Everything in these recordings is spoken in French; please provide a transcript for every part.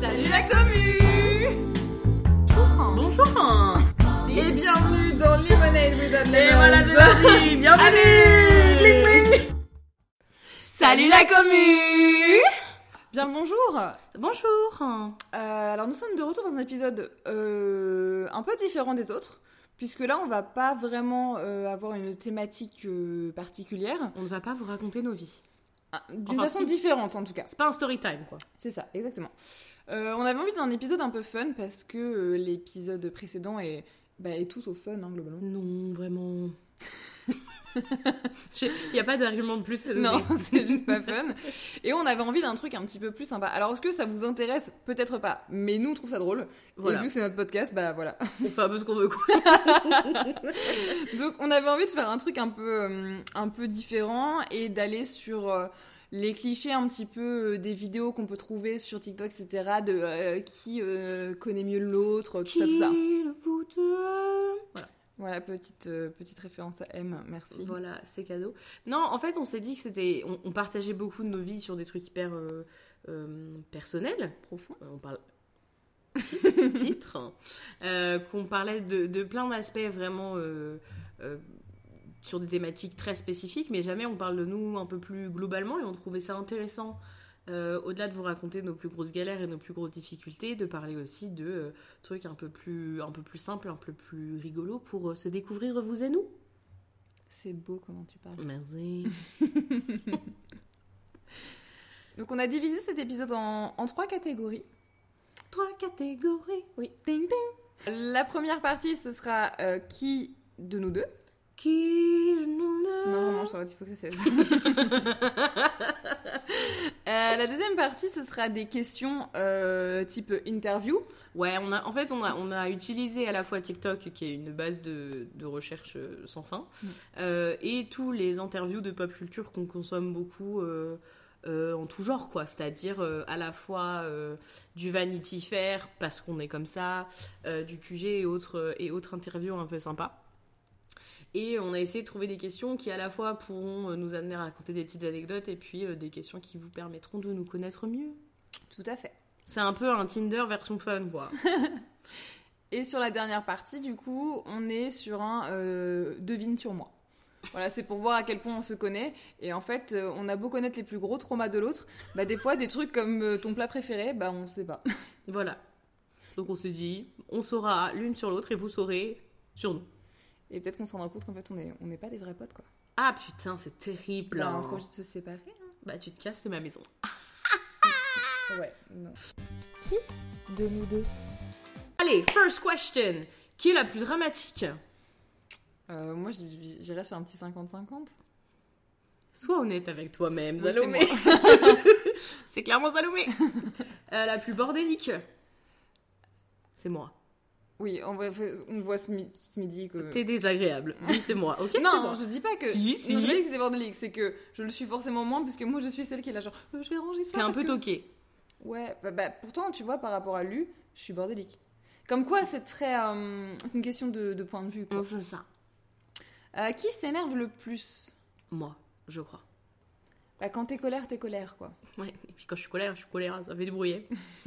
Salut la commu Bonjour Et bienvenue dans Lemonade with Et voilà, c'est parti Bienvenue. Salut la commu Bien bonjour Bonjour Euh, Alors nous sommes de retour dans un épisode euh, un peu différent des autres, puisque là on va pas vraiment euh, avoir une thématique particulière, On ne va pas vous raconter nos vies. Ah, d'une Enfin, façon si. différente en tout cas. C'est pas un story time, quoi. C'est ça, exactement. Euh, on avait envie d'un épisode un peu fun parce que euh, l'épisode précédent est, bah, est tout sauf fun hein, globalement. Non, vraiment... Il n'y a pas d'argument de plus à donner. Non, c'est juste pas fun. Et on avait envie d'un truc un petit peu plus sympa. Alors est-ce que ça vous intéresse? Peut-être pas, mais nous on trouve ça drôle. Voilà. Et vu que c'est notre podcast, bah voilà. On fait un peu ce qu'on veut, quoi. Donc on avait envie de faire un truc un peu, euh, un peu différent et d'aller sur les clichés un petit peu euh, des vidéos qu'on peut trouver sur TikTok, etc. De euh, qui euh, connaît mieux l'autre, tout ça, tout ça. Le fouteur Voilà, petite, euh, petite référence à M, merci. Voilà, c'est cadeau. Non, en fait, on s'est dit que c'était... On, on partageait beaucoup de nos vies sur des trucs hyper personnels. Profond. Euh, on parle titre. Euh, qu'on parlait de, de plein d'aspects vraiment euh, euh, sur des thématiques très spécifiques mais jamais on parle de nous un peu plus globalement et on trouvait ça intéressant euh, au-delà de vous raconter nos plus grosses galères et nos plus grosses difficultés de parler aussi de euh, trucs un peu plus un peu plus simples un peu plus rigolos pour euh, se découvrir vous et nous C'est beau comment tu parles. merci Donc on a divisé cet épisode en, en trois catégories. trois catégories oui Ding ding. La première partie, ce sera qui de nous deux? Qui nous Non, il faut que ça cesse. Euh, la deuxième partie, ce sera des questions euh, type interview. Ouais, on a, en fait, on a, on a utilisé à la fois TikTok, qui est une base de, de recherche euh, sans fin, Mm. euh, et tous les interviews de pop culture qu'on consomme beaucoup euh, en tout genre, quoi. C'est-à-dire euh, à la fois euh, du Vanity Fair, parce qu'on est comme ça, du QG et autres, et autres interviews un peu sympas. Et on a essayé de trouver des questions qui à la fois pourront euh, nous amener à raconter des petites anecdotes et puis euh, des questions qui vous permettront de nous connaître mieux. Tout à fait. C'est un peu un Tinder version fun, quoi. Et sur la dernière partie, du coup, on est sur un euh, devine sur moi. Voilà, c'est pour voir à quel point on se connaît. Et en fait, on a beau connaître les plus gros traumas de l'autre, bah des fois, des trucs comme ton plat préféré, bah on sait pas. Voilà. Donc on s'est dit, on saura l'une sur l'autre et vous saurez sur nous. Et peut-être qu'on se rendra compte qu'en fait, on est, on n'est pas des vrais potes, quoi. Ah putain, c'est terrible. Bah, hein. on obligé de se séparer. Bah tu te casses, c'est ma maison. Ouais, non. Qui de nous deux Allez, first question. Qui est la plus dramatique Euh, Moi, j- j'irais sur un petit 50-50. Sois honnête avec toi-même, Oui, Salomé. c'est clairement Salomé. Euh, la plus bordélique C'est moi. Oui, on voit, on voit ce, mi- ce midi que... T'es désagréable. Oui, c'est moi. Ok, non, moi. je dis pas que. Si, si. Non, je dis que c'est bordélique, c'est que je le suis forcément moins, puisque moi je suis celle qui est là, genre, Euh, je vais ranger ça. T'es un peu que- toqué. Ouais, bah, bah, pourtant, tu vois, par rapport à lui, je suis bordélique. Comme quoi, c'est très. euh, c'est une question de, de point de vue, quoi. C'est ça. Euh, qui s'énerve le plus? Moi, je crois. Bah, quand t'es colère, t'es colère, quoi. Ouais, et puis quand je suis colère, je suis colère, ça fait du bruit.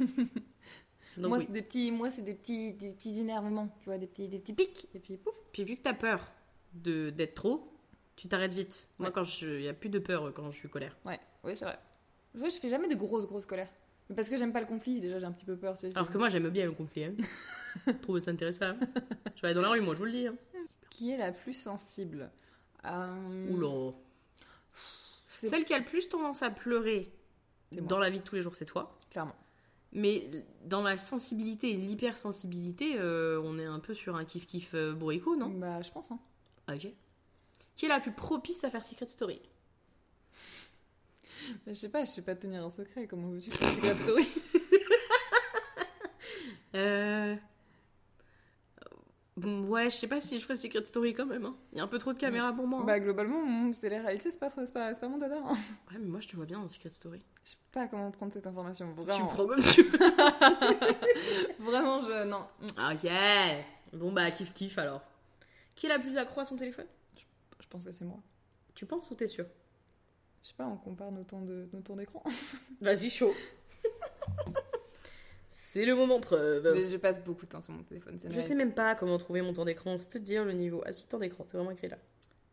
Donc moi, oui. c'est des petits, moi, c'est des petits, des petits énervements, tu vois, des petits, des petits pics, et puis pouf. Puis vu que t'as peur de d'être trop, tu t'arrêtes vite. Moi, quand je, y a plus de peur euh, quand je suis colère. Ouais, ouais, c'est vrai. Je fais jamais de grosses, grosses colères. Mais Parce que j'aime pas le conflit, déjà j'ai un petit peu peur. Alors que moi, j'aime bien le conflit. Hein. je trouve ça intéressant. Je vais aller dans la rue, moi, je vous le dis. Hein. Qui est la plus sensible? Euh, Oula. Celle qui a le plus tendance à pleurer moi. dans la vie de tous les jours, c'est toi. Clairement. Mais dans la sensibilité et l'hypersensibilité, euh, on est un peu sur un kiff-kiff euh, bourricot, non? Bah, je pense, hein. Ok. Qui est la plus propice à faire Secret Story? Je sais pas, je sais pas tenir un secret, comment veux-tu faire Secret Story? Euh... Bon, ouais, je sais pas si je ferais Secret Story quand même. hein. Il y a un peu trop de caméras pour moi. hein. Bah, globalement, mon- c'est la réalité, c'est pas, trop- pas, pas mon dada. hein. Ouais, mais moi je te vois bien dans Secret Story. Je sais pas comment prendre cette information. Tu Vraiment, prends comme tu vraiment je. Non. Ok. Bon bah kiff kiff alors. Qui est la plus accro à son téléphone? Je pense que c'est moi. Tu penses ou t'es sûr? Je sais pas, on compare nos temps de- nos temps d'écran. Vas-y chaud. C'est le moment preuve. Mais je passe beaucoup de temps sur mon téléphone. Je sais même pas comment trouver mon temps d'écran, c'est te dire le niveau. Ah si, temps d'écran, c'est vraiment écrit là.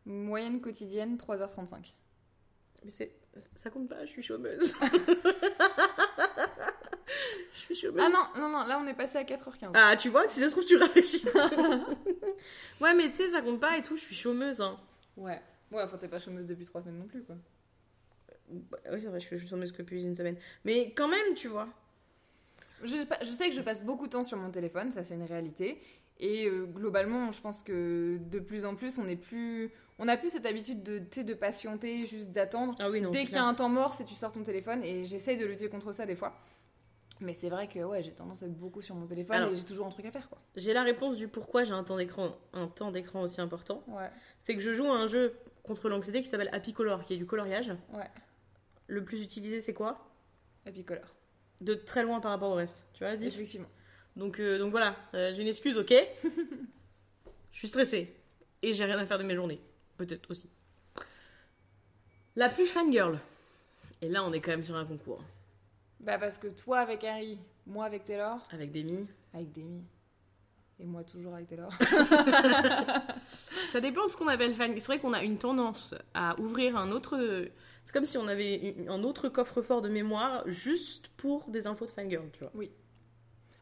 Moyenne quotidienne, 3h35. Mais c'est. Ça compte pas, je suis chômeuse. je suis chômeuse. Ah non, non, non, là on est passé à 4h15. Ah, tu vois, si ça se trouve, tu réfléchis. ouais, mais tu sais, ça compte pas et tout, je suis chômeuse. Hein. Ouais. Ouais, enfin t'es pas chômeuse depuis 3 semaines non plus quoi. Bah, oui, c'est vrai, je suis je suis chômeuse que depuis une semaine. Mais quand même, tu vois. Je, je sais que je passe beaucoup de temps sur mon téléphone, ça c'est une réalité. Et euh, globalement, je pense que de plus en plus, on est plus, on a plus cette habitude de, patienter, juste d'attendre. Ah oui. Dès qu'il y a un temps mort, c'est tu sors ton téléphone. Et j'essaye de lutter contre ça des fois. Mais c'est vrai que ouais, j'ai tendance à être beaucoup sur mon téléphone Alors- et j'ai toujours un truc à faire quoi. J'ai la réponse du pourquoi j'ai un temps d'écran, un temps d'écran aussi important. Ouais. C'est que je joue à un jeu contre l'anxiété qui s'appelle Happy Color, qui est du coloriage. Ouais. Le plus utilisé, c'est quoi? Happy Color. De très loin par rapport au reste. Tu vois la diff Effectivement. Donc, euh, donc voilà, euh, j'ai une excuse, ok Je suis stressée. Et j'ai rien à faire de mes journées. Peut-être aussi. La plus fangirl. Et là, on est quand même sur un concours. Bah parce que toi avec Harry, moi avec Taylor, Avec Demi. avec Demi. Et moi toujours avec Taylor. Ça dépend de ce qu'on appelle fan. C'est vrai qu'on a une tendance à ouvrir un autre. C'est comme si on avait une- un autre coffre-fort de mémoire juste pour des infos de fangirl, tu vois.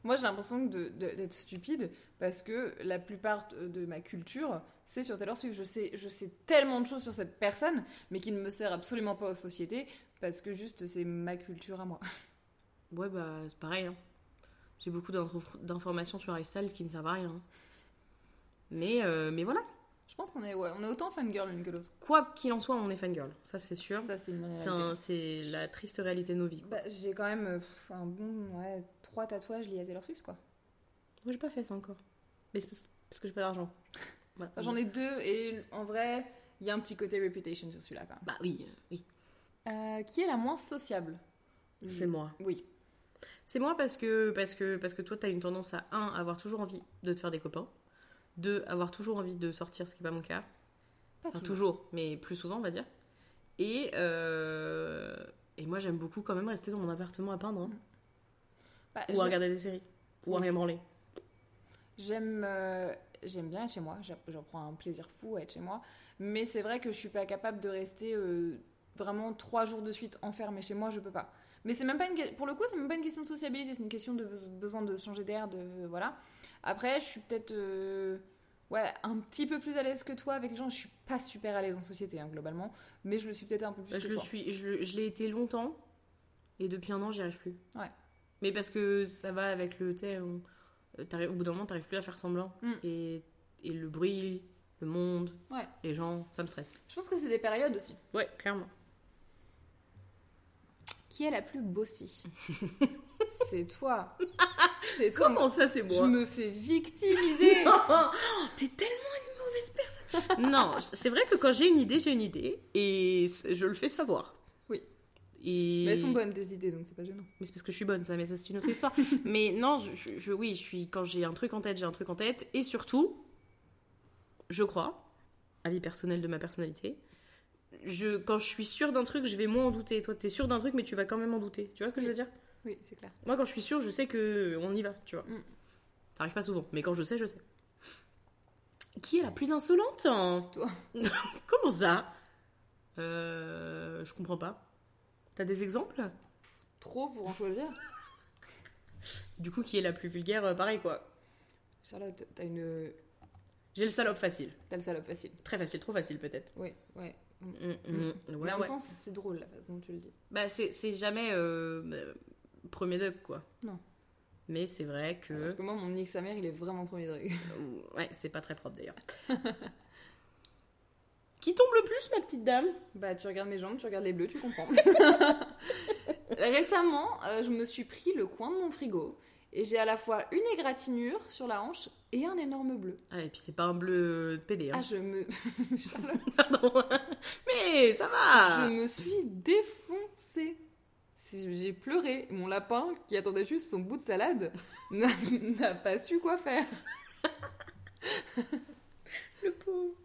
Moi, j'ai l'impression de- de- d'être stupide parce que la plupart de ma culture, c'est sur Taylor Swift. Je sais, je sais tellement de choses sur cette personne, mais qui ne me sert absolument pas aux sociétés parce que juste c'est ma culture à moi. Ouais, bah, c'est pareil. hein. J'ai beaucoup d'info- d'informations sur Harry Styles qui me servent à rien. hein. Mais, euh, mais voilà. Je pense qu'on est, ouais, on est autant fangirl l'une que l'autre. Quoi qu'il en soit, on est fangirl. Ça, c'est sûr. Ça, c'est une réalité. C'est la triste réalité de nos vies. Bah, j'ai quand même euh, pff, un bon, ouais, trois tatouages liés à Taylor Swift, quoi. Moi, j'ai pas fait ça encore. Mais c'est parce- que j'ai pas d'argent. Voilà. Enfin, J'en ai deux et en vrai, il y a un petit côté reputation sur celui-là, quand même. Bah oui, euh, oui. Euh, qui est la moins sociable? C'est moi. Oui. C'est moi parce que, parce que, parce que toi, t'as une tendance à, un, avoir toujours envie de te faire des copains. Deux, avoir toujours envie de sortir, ce qui n'est pas mon cas. Pas Enfin, toujours. toujours, mais plus souvent, on va dire. Et, euh, et moi, j'aime beaucoup quand même rester dans mon appartement à peindre. hein. Bah, Ou à regarder des séries. Ou à rien branler. J'aime euh, j'aime bien être chez moi, j'en prends un plaisir fou à être chez moi, mais c'est vrai que je suis pas capable de rester euh, vraiment trois jours de suite enfermée chez moi, je peux pas. Mais c'est même pas une pour le coup, c'est même pas une question de sociabilité, c'est une question de bes- besoin de changer d'air, de voilà. Après, je suis peut-être euh, ouais un petit peu plus à l'aise que toi avec les gens. Je suis pas super à l'aise en société hein, globalement, mais je le suis peut-être un peu plus Bah, je que le toi. suis, je, le- je l'ai été longtemps. Et depuis un an, j'y arrive plus. Ouais. Mais parce que ça va avec le. on- euh, Au bout d'un moment, t'arrives plus à faire semblant. Mm. Et, et le bruit, le monde, Ouais. les gens, ça me stresse. Je pense que c'est des périodes aussi. Ouais, clairement. Qui est la plus bossy C'est toi. C'est toi. Comment ça, c'est Je moi me fais victimiser. T'es tellement une mauvaise personne. non, c'est vrai que quand j'ai une idée, j'ai une idée. Et je le fais savoir. Oui. Et... Mais elles sont bonnes des idées, donc c'est pas gênant. Mais c'est parce que je suis bonne, ça, mais ça, c'est une autre histoire. mais non, je, je- je- oui, je suis, quand j'ai un truc en tête, j'ai un truc en tête. Et surtout, je crois, avis personnel de ma personnalité, je, quand je suis sûre d'un truc, je vais moins en douter. Toi, t'es sûre d'un truc, mais tu vas quand même en douter. Tu vois ce que je veux dire? Oui, c'est clair. Moi, quand je suis sûre, je sais que on y va, tu vois. Mm. Ça arrive pas souvent, mais quand je sais, je sais. Qui est la plus insolente? Hein C'est toi. Comment ça? Euh, Je comprends pas. T'as des exemples? Trop pour en choisir. Du coup, qui est la plus vulgaire euh, Pareil, quoi. Charlotte, t'as une. J'ai le salope facile. T'as le salope facile. Très facile, trop facile peut-être. Oui, ouais. Mm, mm, ouais, Mais en ouais. même temps, c'est drôle la façon dont tu le dis. Bah, c'est jamais euh, premier dub, quoi. Non. Mais c'est vrai que. Parce que moi, mon nique sa mère, il est vraiment premier degré. Ouais, c'est pas très propre d'ailleurs. Qui tombe le plus, ma petite dame? Bah, tu regardes mes jambes, tu regardes les bleus, tu comprends. Récemment, euh, je me suis pris le coin de mon frigo et j'ai à la fois une égratignure sur la hanche et un énorme bleu. Ah, et puis c'est pas un bleu pédé, hein. Ah, je me. Charlotte, Pardon. Mais ça va je me suis défoncée. J'ai pleuré. Mon lapin, qui attendait juste son bout de salade, n'a n'a pas su quoi faire. Le pauvre.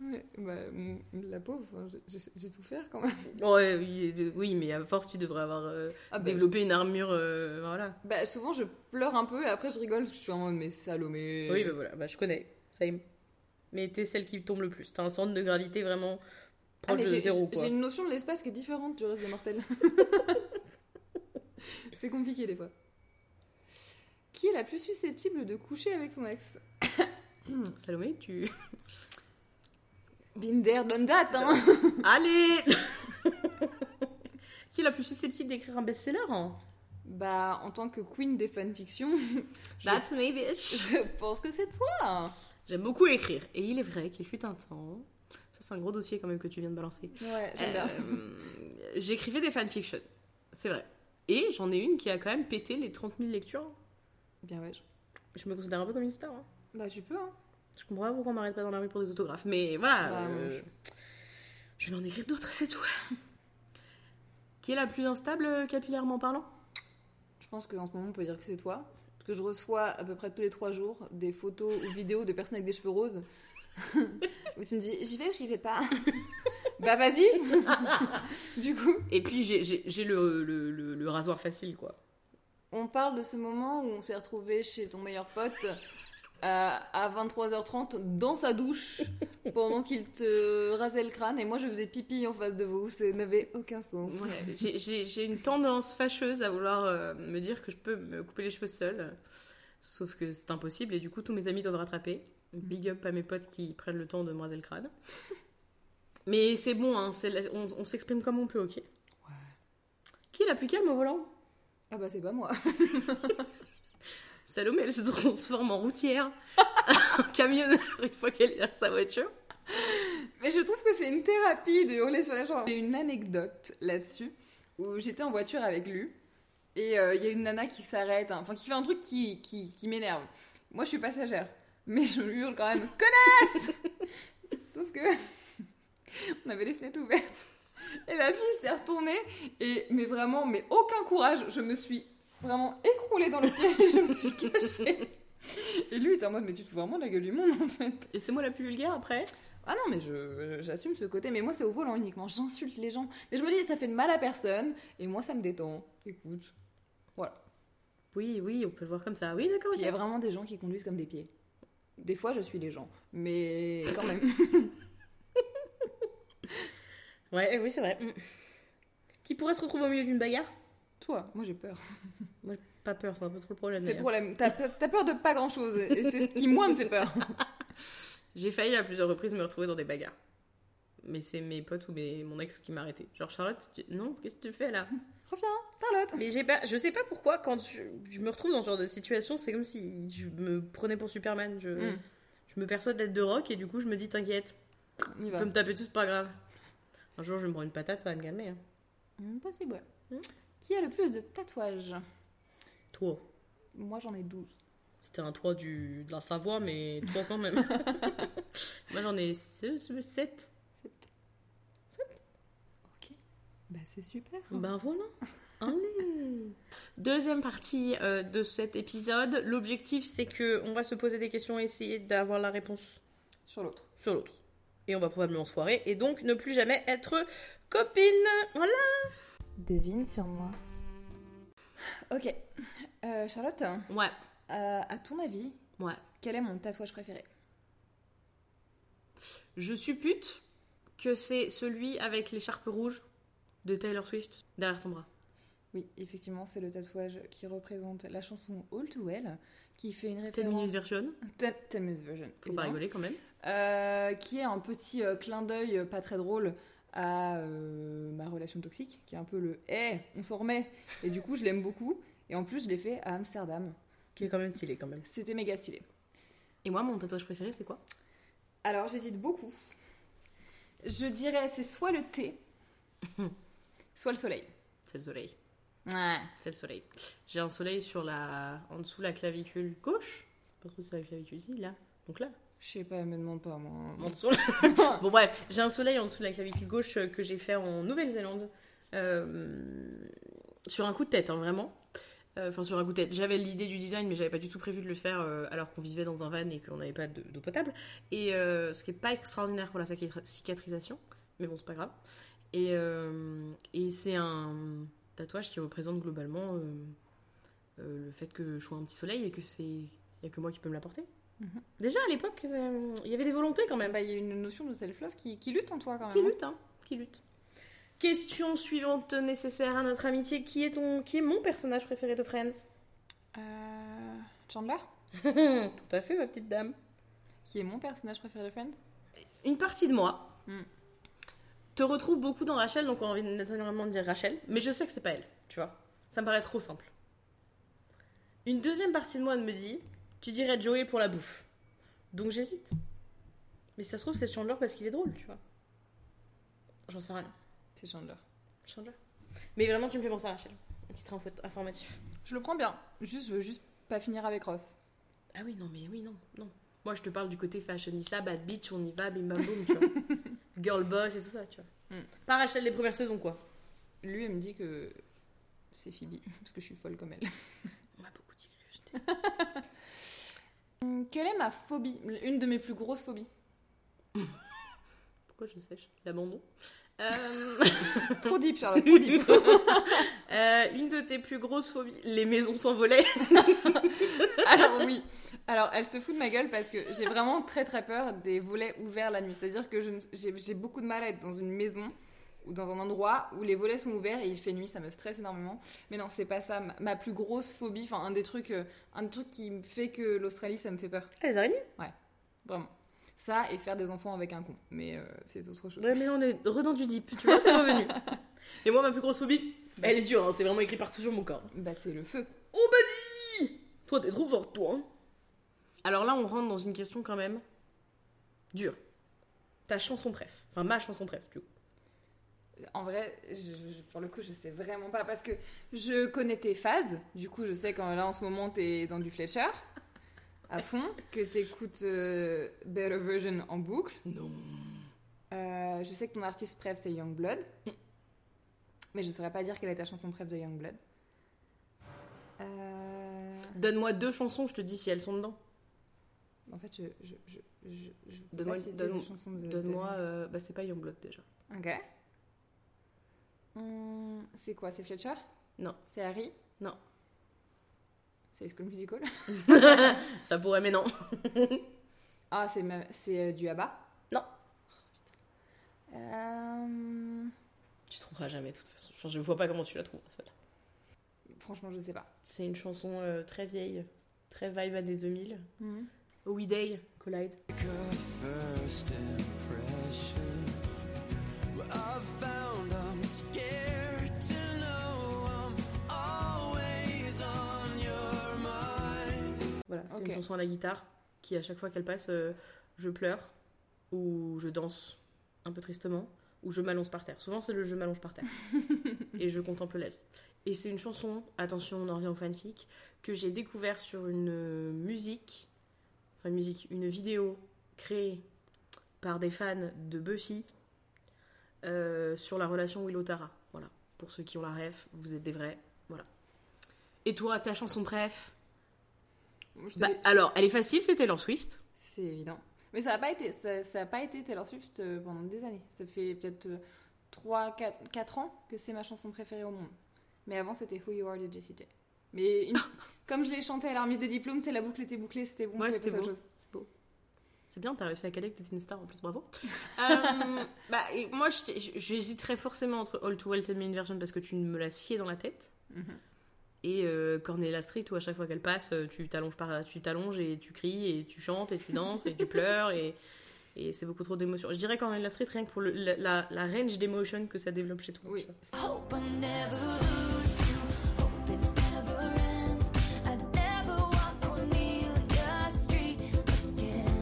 Ouais, bah, m- la pauvre, j'ai- souffert quand même. Ouais, oui, oui, mais à force, tu devrais avoir euh, Ah bah, développé une armure. euh, voilà. bah, souvent je pleure un peu et après je rigole parce que je suis en mode mais Salomé. Oui, bah voilà, bah, je connais. Est. Mais t'es celle qui tombe le plus. T'as un centre de gravité vraiment Ah, proche de j'ai zéro, j'ai une notion de l'espace qui est différente du reste des mortels. C'est compliqué des fois. Qui est la plus susceptible de coucher avec son ex? Salomé, tu. Binder, done that, hein Allez Qui est la plus susceptible d'écrire un best-seller hein? Bah, en tant que queen des fanfictions, je, That's me, bitch je pense que c'est toi J'aime beaucoup écrire. Et il est vrai qu'il fut un temps. Ça, c'est un gros dossier quand même que tu viens de balancer. Ouais, j'aime bien. Euh, J'écrivais des fanfictions. C'est vrai. Et j'en ai une qui a quand même pété les 30 000 lectures. Bien, ouais. je- Je me considère un peu comme une star. hein. Bah, tu peux, hein. Je comprends pas pourquoi on m'arrête pas dans la rue pour des autographes. Mais voilà. Bah, euh, je vais en écrire d'autres, c'est tout. qui est la plus instable euh, capillairement parlant? Je pense qu'en ce moment, on peut dire que c'est toi. Parce que je reçois à peu près tous les trois jours des photos ou vidéos de personnes avec des cheveux roses. où tu me dis, j'y vais ou j'y vais pas? Bah, vas-y Du coup, Et puis j'ai- le, le, le- le rasoir facile, quoi. on parle de ce moment où on s'est retrouvé chez ton meilleur pote à 23h30 dans sa douche pendant qu'il te rasait le crâne et moi je faisais pipi en face de vous. Ça n'avait aucun sens. Ouais, j'ai- une tendance fâcheuse à vouloir euh, me dire que je peux me couper les cheveux seule. Sauf que c'est impossible et du coup tous mes amis doivent rattraper. Big up à mes potes qui prennent le temps de me raser le crâne. Mais c'est bon, hein, la- on, on s'exprime comme on peut, ok Qui est la plus calme au volant? Ah bah c'est pas moi. Salomé, elle se transforme en routière, en camionneur une fois qu'elle est dans sa voiture. Mais je trouve que c'est une thérapie de hurler sur la jambe. J'ai une anecdote là-dessus où j'étais en voiture avec Lu et euh, il y a une nana qui s'arrête, hein, enfin qui fait un truc qui, qui, qui m'énerve. Moi je suis passagère, mais je lui hurle quand même connasse Sauf que on avait les fenêtres ouvertes et la fille s'est retournée et mais vraiment mais aucun courage, je me suis vraiment écroulée dans le siège et je me suis cachée. Et lui était en mode mais tu te fous vraiment de la gueule du monde en fait. Et c'est moi la plus vulgaire après? Ah non, mais je j'assume ce côté. Mais moi, c'est au volant uniquement. J'insulte les gens. Mais je me dis, ça fait de mal à personne. Et moi, ça me détend. Écoute. Voilà. Oui, oui, on peut le voir comme ça. Oui, d'accord. Il y a vraiment des gens qui conduisent comme des pieds. Des fois, je suis les gens. Mais quand même. Ouais, oui, c'est vrai. Mm. Qui pourrait se retrouver au milieu d'une bagarre? Toi, moi, j'ai peur. Moi, pas peur, c'est un peu trop le problème. C'est le problème. T'as peur de pas grand chose. Et c'est ce qui, moi, me fait peur. J'ai failli à plusieurs reprises me retrouver dans des bagarres. Mais c'est mes potes ou mes, mon ex qui m'a arrêté. Genre, Charlotte, tu- non, qu'est-ce que tu fais là? Reviens, Charlotte. Mais j'ai pas, je sais pas pourquoi, quand je, je me retrouve dans ce genre de situation, c'est comme si je me prenais pour Superman. Je, Mm. je me perçois d'être de rock et du coup, je me dis, t'inquiète, On y tu va. peux me taper tout, c'est pas grave. Un jour, je vais me prendre une patate, ça va me calmer. hein. Hum, Possible, ouais. Hmm. Qui a le plus de tatouages? Toi. Moi, j'en ai 12. C'était un 3 du, de la Savoie, mais toi quand même. Moi, j'en ai 7. 7. Ok. Bah, c'est super. Ben voilà. Allez. Deuxième partie euh, de cet épisode. L'objectif, c'est que on va se poser des questions et essayer d'avoir la réponse Sur l'autre. sur l'autre. Et on va probablement se foirer et donc ne plus jamais être copine. Voilà. Devine sur moi. Ok. Euh, Charlotte, euh, Ouais. à ton avis, Ouais. quel est mon tatouage préféré? Je suppute que c'est celui avec l'écharpe rouge de Taylor Swift derrière ton bras. Oui, effectivement, c'est le tatouage qui représente la chanson All Too Well, qui fait une 10 référence... version. 10 minutes version. Faut pas rigoler quand même. Euh, qui est un petit euh, clin d'œil euh, pas très drôle à euh, ma relation toxique, qui est un peu le « Eh, on s'en remet !» Et du coup, je l'aime beaucoup. Et en plus, je l'ai fait à Amsterdam. Qui est quand même stylé quand même. C'était méga stylé. Et moi, mon tatouage préféré, c'est quoi? Alors, j'hésite beaucoup. Je dirais, c'est soit le thé, soit le soleil. C'est le soleil. Ouais. C'est le soleil. J'ai un soleil sur la... en dessous la clavicule gauche. Pas trop si c'est la clavicule ici, là. Donc là. Je sais pas, me demande pas, moi. En dessous. bon bref, j'ai un soleil en dessous de la clavicule gauche euh, que j'ai fait en Nouvelle-Zélande. euh, sur un coup de tête, hein, vraiment. Euh, Enfin, sur un goûter. J'avais l'idée du design, mais j'avais pas du tout prévu de le faire alors qu'on vivait dans un van et qu'on n'avait pas de- d'eau potable. Et ce qui est pas extraordinaire pour la cicatri- cicatrisation, mais bon, c'est pas grave. Et, c'est un tatouage qui représente globalement le fait que je sois un petit soleil et que c'est. A que moi qui peux me l'apporter. Mhm. Déjà à l'époque, euh, il y avait des volontés quand même. Bah, il y a une notion de self-love qui, qui lutte en toi quand même. Qui lutte, hein Qui lutte. Question suivante nécessaire à notre amitié. Qui est, ton, qui est mon personnage préféré de Friends? Euh, Chandler, Tout à fait, ma petite dame. qui est mon personnage préféré de Friends? Une partie de moi Hmm. te retrouve beaucoup dans Rachel, donc on a envie naturellement de dire Rachel, mais je sais que c'est pas elle, tu vois. Ça me paraît trop simple. Une deuxième partie de moi me dit, tu dirais Joey pour la bouffe. Donc j'hésite. Mais si ça se trouve, c'est Chandler parce qu'il est drôle, tu vois. J'en sais rien. C'est Chandler. Chandler. Mais vraiment, tu me fais penser à Rachel. Un titre info- informatif. Je le prends bien. Juste, je veux juste pas finir avec Ross. Ah oui, non, mais oui, non, non. Moi, je te parle du côté fashionista, bad bitch, on y va, bim bam boum, tu vois. Girl boss et tout ça, tu vois. Mm. Pas Rachel des premières saisons, quoi. Lui, elle me dit que c'est Phoebe, parce que je suis folle comme elle. On m'a beaucoup dit que j'étais- Quelle est ma phobie? Une de mes plus grosses phobies. Pourquoi je sèche L'abandon? Euh, Trop deep, Charlotte, trop deep. euh, une de tes plus grosses phobies, les maisons sans volets. Alors oui. Alors, elle se fout de ma gueule parce que j'ai vraiment très très peur des volets ouverts la nuit. C'est-à-dire que j'ai beaucoup de mal à être dans une maison ou dans un endroit où les volets sont ouverts et il fait nuit, ça me stresse énormément. Mais non, c'est pas ça. Ma, plus grosse phobie, enfin un des trucs, euh, un des trucs qui me fait que l'Australie, ça me fait peur. Ah, les araignées? Vraiment. Ça et faire des enfants avec un con. Mais euh, c'est autre chose. Ouais, mais là, on est redans du deep, tu vois, t'es revenu. Et moi, ma plus grosse phobie, elle est dure, hein, c'est vraiment écrit partout sur mon corps. Bah c'est le feu. On m'a dit Toi, t'es trop forte, toi. hein. Alors là, on rentre dans une question quand même dure. Ta chanson préf. Enfin, ma chanson préf, du coup. En vrai, je- pour le coup, je sais vraiment pas parce que je connais tes phases. Du coup, je sais quand là en ce moment t'es dans du Fletcher à fond, que t'écoutes euh, Better Version en boucle. Non. Euh, je sais que ton artiste préf c'est Youngblood, mais je saurais pas dire quelle est ta chanson préf de Youngblood. Euh... Donne-moi deux chansons, je te dis si elles sont dedans. En fait, je, je, je, je, je peux Donne-moi- donne- de- de- euh, bah, c'est pas Youngblood déjà. Ok. Hum, c'est quoi C'est Fletcher? Non. C'est Harry? Non. C'est School Musical? Ça pourrait, mais non. Ah, c'est ma- c'est euh, du ABBA? Non. Euh, Tu trouveras jamais, de toute façon. Enfin, je vois pas comment tu la trouves, celle-là. Franchement, je sais pas. C'est une chanson euh, très vieille, très vibe années 2000. We Day, Collide. first c'est une chanson à la guitare qui, à chaque fois qu'elle passe, euh, je pleure ou je danse un peu tristement ou je m'allonge par terre. Souvent, c'est le je m'allonge par terre et je contemple la vie. Et c'est une chanson, attention, on en revient au fanfic, que j'ai découvert sur une euh, musique, enfin une musique, une vidéo créée par des fans de Buffy euh, sur la relation Willow-Tara. Voilà, pour ceux qui ont la ref, vous êtes des vrais. Voilà. Et toi, ta chanson préf? Bah, alors, elle est facile, c'est Taylor Swift. C'est évident. Mais ça n'a pas été, ça, ça a pas été Taylor Swift euh, pendant des années. Ça fait peut-être 3, 4, 4 ans que c'est ma chanson préférée au monde. Mais avant, c'était Who You Are de Jessie J. Mais une- comme je l'ai chanté à la remise des diplômes, c'est la boucle était bouclée, c'était bon. Ouais, c'était beau. C'est beau. C'est bien, t'as réussi à caler que t'étais une star en plus, bravo. Euh, bah, moi, j'hésiterais forcément entre All Too Well Tell Me Inversion parce que tu me l'as scié dans la tête. Mhm. Et euh, Cornelia Street où à chaque fois qu'elle passe, euh, tu t'allonges par, tu t'allonges et tu cries et tu chantes et tu danses et tu pleures et, et c'est beaucoup trop d'émotions. Je dirais Cornelia Street rien que pour le- la, range d'émotions que ça développe chez toi. Oui.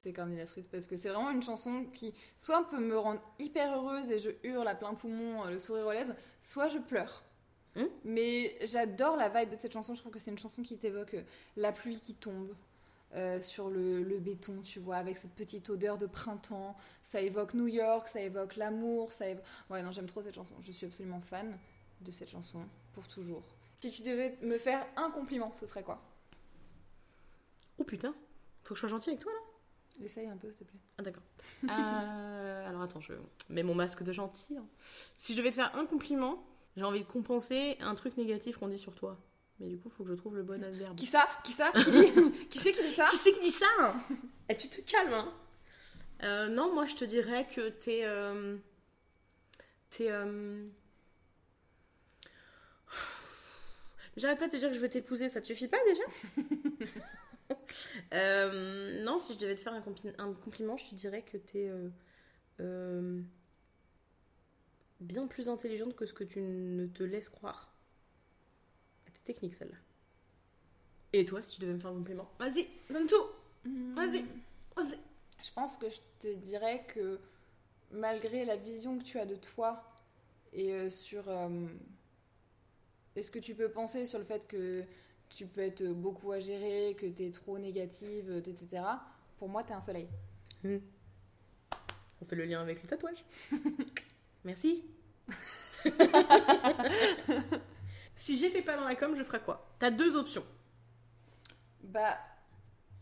C'est Cornelia Street parce que c'est vraiment une chanson qui soit peut me rendre hyper heureuse et je hurle à plein poumon, euh, le sourire aux lèvres, soit je pleure. Hmm. Mais j'adore la vibe de cette chanson. Je trouve que c'est une chanson qui t'évoque euh, la pluie qui tombe euh, sur le, le béton, tu vois, avec cette petite odeur de printemps. Ça évoque New York, ça évoque l'amour. Ça évo- Ouais, non, j'aime trop cette chanson. Je suis absolument fan de cette chanson pour toujours. Si tu devais me faire un compliment, ce serait quoi? Oh putain, faut que je sois gentil avec toi là? Essaye un peu, s'il te plaît. Ah d'accord. Euh, alors attends, je mets mon masque de gentil. hein. Si je devais te faire un compliment, j'ai envie de compenser un truc négatif qu'on dit sur toi. Mais du coup, faut que je trouve le bon adverbe. Qui ça? Qui ça? Qui dit- Qui c'est qui dit ça? Qui c'est qui dit ça? Hein Eh, Tu te calmes, hein Euh, Non, moi je te dirais que t'es. euh, T'es. euh, J'arrête pas de te dire que je veux t'épouser, ça te suffit pas déjà? Euh, Non, si je devais te faire un, compli- un compliment, je te dirais que t'es. Bien plus intelligente que ce que tu ne te laisses croire. T'es technique celle-là. Et toi, si tu devais me faire un compliment Vas-y, donne tout Vas-y, vas-y. Je pense que je te dirais que malgré la vision que tu as de toi et euh, sur euh, est-ce que tu peux penser sur le fait que tu peux être beaucoup à gérer, que tu es trop négative, euh, etc. Pour moi, tu es un soleil. On fait le lien avec le tatouage. Merci. si j'étais pas dans la com, je ferais quoi? T'as deux options. Bah,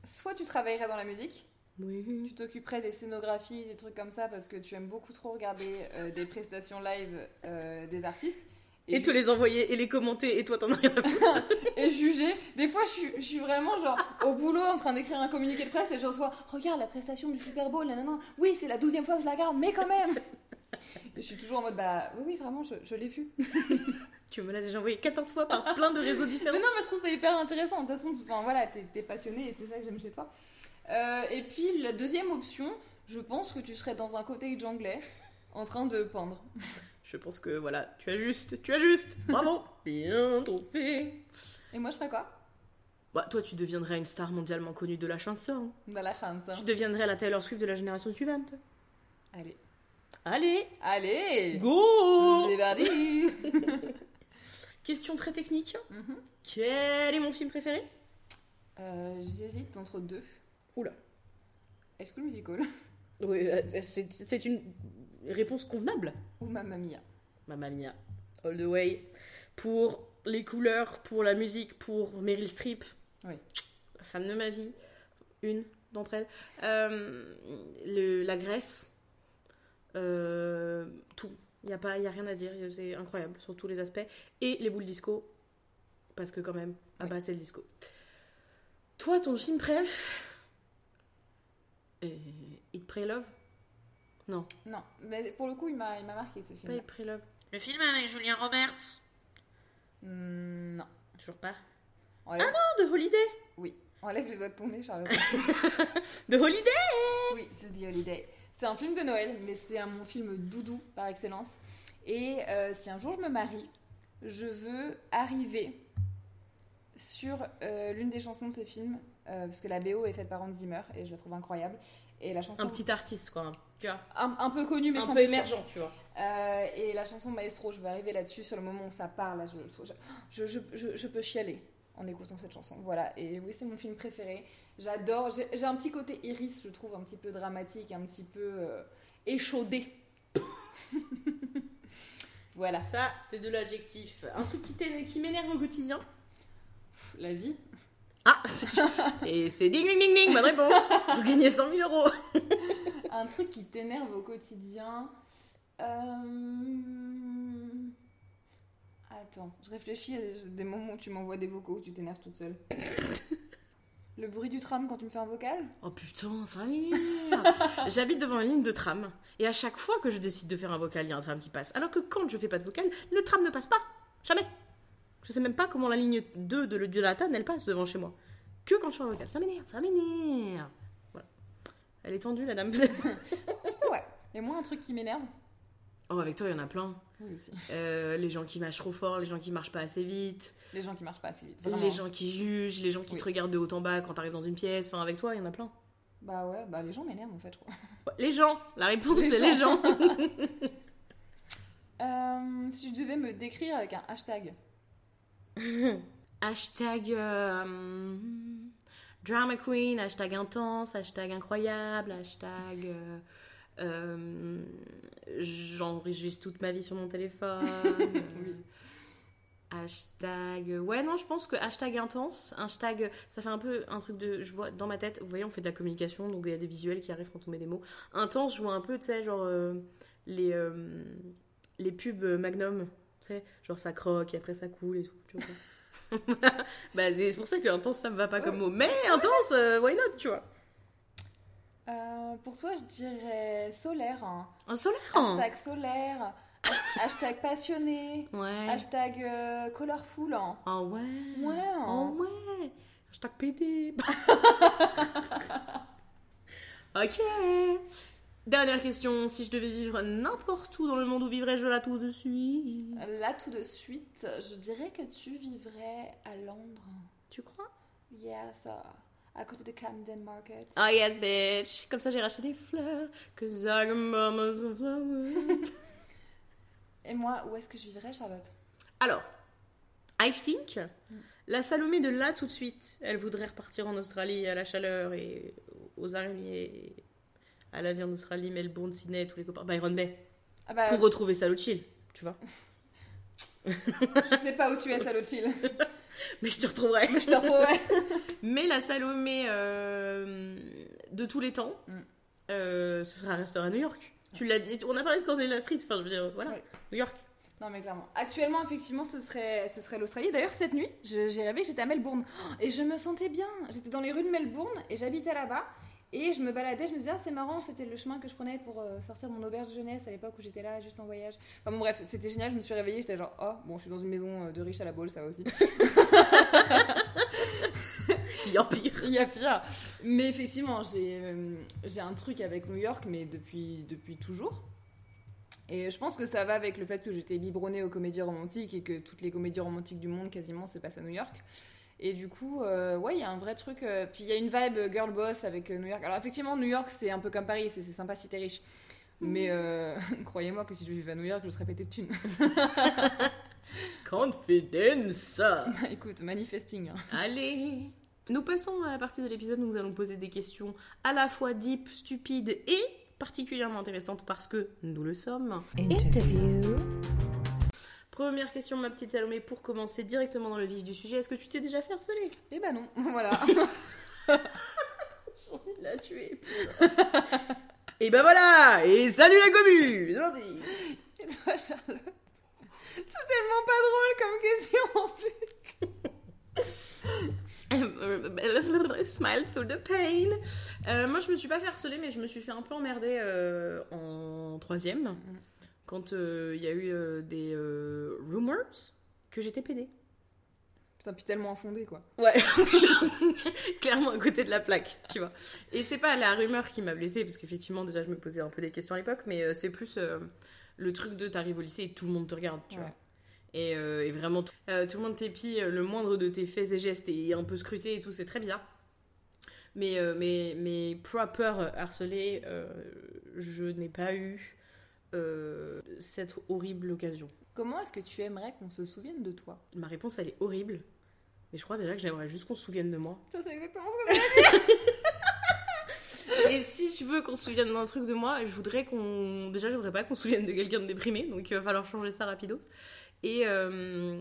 soit tu travaillerais dans la musique, Oui. tu t'occuperais des scénographies, des trucs comme ça, parce que tu aimes beaucoup trop regarder euh, des prestations live euh, des artistes. Et, ju- te les envoyer et les commenter et toi t'en as rien à foutre. et juger. Des fois, je suis, je suis vraiment genre au boulot en train d'écrire un communiqué de presse et je reçois Regarde la prestation du Super Bowl, nanana. Oui, c'est la douzième fois que je la regarde, mais quand même Et je suis toujours en mode Bah oui, oui, vraiment, je, je l'ai vu. tu me l'as déjà envoyé 14 fois par plein de réseaux différents. Mais non, mais je trouve ça hyper intéressant. De toute façon, tu- enfin, voilà, t'es es passionné et c'est ça que j'aime chez toi. Euh, et puis, la deuxième option, je pense que tu serais dans un cottage anglais en train de peindre. Je pense que voilà, tu as juste, tu as juste. Bravo. Bien trouvé. Et moi, je ferais quoi? Bah, toi, tu deviendrais une star mondialement connue de la chanson. Dans la chance. hein. Tu deviendrais la Taylor Swift de la génération suivante. Allez. Allez, Allez go C'est parti Question très technique. Mhm. Quel est mon film préféré? Euh, J'hésite entre deux. Oula. Est-ce que musical? Oui, euh, c'est c'est une réponse convenable. ou Mamma Mia Mamma Mia, all the way. Pour les couleurs, pour la musique, pour Meryl Streep. Oui. Femme de ma vie. Une d'entre elles. Euh, le- la Grèce. Euh, tout. Il n'y a, pas- y a rien à dire. C'est incroyable sur tous les aspects. Et les boules disco. Parce que quand même, ah bah c'est le disco. Toi, ton film préf euh, It Pray Love? Non, Non, mais pour le coup, il m'a il m'a marqué ce pas film. It Pray Love. Le film avec Julien Roberts? Hmm, non. Toujours pas. Enlève... Non, de Holiday Oui. Enlève les doigts de ton nez, Charlotte. De Holiday oui, c'est The Holiday. C'est un film de Noël, mais c'est mon film doudou par excellence. Et euh, si un jour je me marie, je veux arriver sur euh, l'une des chansons de ce film, euh, parce que la BO est faite par Hans Zimmer et je la trouve incroyable. Et la chanson Un petit artiste, quoi. Tu vois. un, un peu connue, mais un sans peu émergent, tu vois. Et la chanson Maestro, je vais arriver là-dessus sur le moment où ça part. Là, je, je, je, je- je peux chialer en écoutant cette chanson. Voilà, et oui, c'est mon film préféré. J'adore. J'ai un petit côté iris, je trouve, un petit peu dramatique, un petit peu euh, échaudé. voilà, Ça, c'est de l'adjectif. Un truc qui m'énerve au quotidien. Pff, la vie. Ah c'est- Et c'est ding ding ding ding, bonne réponse Vous gagnez 100 000 euros Un truc qui t'énerve au quotidien. Euh... Attends, je réfléchis à des, des moments où tu m'envoies des vocaux, où tu t'énerves toute seule. Le bruit du tram quand tu me fais un vocal? Oh putain, ça m'énerve J'habite devant une ligne de tram. Et à chaque fois que je décide de faire un vocal, il y a un tram qui passe. Alors que quand je fais pas de vocal, le tram ne passe pas. Jamais Je sais même pas comment la ligne 2 de, de la Tanne, elle passe devant chez moi. Que quand je fais un vocal. Ça m'énerve, ça m'énerve Voilà. Elle est tendue, la dame. Ouais. Et moi, un truc qui m'énerve oh, avec toi, il y en a plein. Oui, aussi. Euh, les gens qui marchent trop fort, les gens qui marchent pas assez vite, Les gens qui marchent pas assez vite. Vraiment. les gens qui jugent, les gens qui Oui. te regardent de haut en bas quand t'arrives dans une pièce. Enfin, avec toi, il y en a plein. Bah ouais, bah les gens m'énervent en fait, je crois. Les gens La réponse, c'est les gens Euh, si tu devais me décrire avec un hashtag. Hashtag euh, drama queen, hashtag intense, hashtag incroyable, hashtag euh, euh, j'enregistre toute ma vie sur mon téléphone. Oui. Hashtag. euh, Ouais, non, je pense que hashtag intense. Hashtag. Ça fait un peu un truc de. Je vois dans ma tête. Vous voyez, on fait de la communication, donc il y a des visuels qui arrivent quand on met des mots. Intense, je vois un peu, tu sais, genre. euh, les, euh, les pubs euh, Magnum. Tu sais, genre ça croque et après ça coule et tout. Tu vois bah, c'est pour ça que intense, ça me va pas comme mot. Mais intense, euh, why not, tu vois. Euh, pour toi, je dirais solaire. hein. Un solaire Hashtag solaire. hash- Hashtag passionné. Ouais. Hashtag euh, colorful. hein. Ah ouais. Ouais. hein. Oh ouais. Hashtag PD. ok. Dernière question. Si je devais vivre n'importe où dans le monde, où vivrais-je là tout de suite? Là, tout de suite, je dirais que tu vivrais à Londres. Tu crois? Yes, euh, à côté de Camden Market. Oh yes, bitch. Comme ça, j'ai racheté des fleurs. Cause I got mamas flowers. Et moi, où est-ce que je vivrais, Charlotte? Alors, I think, la Salomé de là tout de suite, elle voudrait repartir en Australie à la chaleur et aux araignées, à la vie en Australie, Melbourne, Sydney, tous les copains, Byron Bay, Ah bah, pour retrouver ça chill, tu vois. je sais pas où tu es, Salotil. Mais je te retrouverai. je te retrouverai. Mais la Salomé euh, de tous les temps, Mm. euh, ce sera un restaurant à New York. Tu l'as dit, on a parlé de Cordella Street, enfin je veux dire, voilà, Ouais. New York. Non mais clairement. Actuellement, effectivement, ce serait, ce serait l'Australie. D'ailleurs, cette nuit, je- j'ai rêvé que j'étais à Melbourne. Et je me sentais bien. J'étais dans les rues de Melbourne et j'habitais là-bas. Et je me baladais, je me disais, ah, c'est marrant, c'était le chemin que je prenais pour euh, sortir de mon auberge de jeunesse à l'époque où j'étais là, juste en voyage. Enfin bon, bref, c'était génial, je me suis réveillée, j'étais genre, oh, bon, je suis dans une maison euh, de riche à la boule, ça va aussi. Il y a pire. Il y a pire. Mais effectivement, j'ai euh, j'ai un truc avec New York, mais depuis, depuis toujours. Et je pense que ça va avec le fait que j'étais biberonnée aux comédies romantiques et que toutes les comédies romantiques du monde quasiment se passent à New York. Et du coup, euh, ouais, il y a un vrai truc. euh, puis il y a une vibe girl boss avec euh, New York. Alors effectivement, New York, c'est un peu comme Paris, c'est sympa si t'es riche. Mais euh, croyez-moi que si je vivais à New York, je serais pété de thunes. Confidence. Écoute, manifesting. hein. Allez. Nous passons à la partie de l'épisode où nous allons poser des questions à la fois deep, stupides et particulièrement intéressantes parce que nous le sommes. Interview. Première question, ma petite Salomé, pour commencer directement dans le vif du sujet. Est-ce que tu t'es déjà fait harceler? Et bah non, voilà. J'ai envie de la tuer. et ben voilà Et salut la commu Lundi. Et toi, Charlotte? C'est tellement pas drôle comme question en plus. Smile through the pain. Euh, moi, je me suis pas fait harceler, mais je me suis fait un peu emmerder euh, en troisième quand euh, il y a eu euh, des euh, rumors que j'étais pédée. Putain, puis tellement infondé quoi. Ouais, clairement à côté de la plaque, tu vois. Et c'est pas la rumeur qui m'a blessée, parce qu'effectivement, déjà, je me posais un peu des questions à l'époque, mais c'est plus euh, le truc de t'arrives au lycée et tout le monde te regarde, tu Ouais. vois. Et, euh, et vraiment, tout, euh, tout le monde t'épie, le moindre de tes faits et gestes est un peu scruté et tout, c'est très bizarre. Mais, mais, mais proper harcelé, je n'ai pas eu euh, cette horrible occasion. Comment est-ce que tu aimerais qu'on se souvienne de toi? Ma réponse, elle est horrible. Mais je crois déjà que j'aimerais juste qu'on se souvienne de moi. Ça, c'est exactement ce que Et si je veux qu'on se souvienne d'un truc de moi, je voudrais qu'on. Déjà, je voudrais pas qu'on se souvienne de quelqu'un de déprimé, donc il va falloir changer ça rapidos. Et, euh,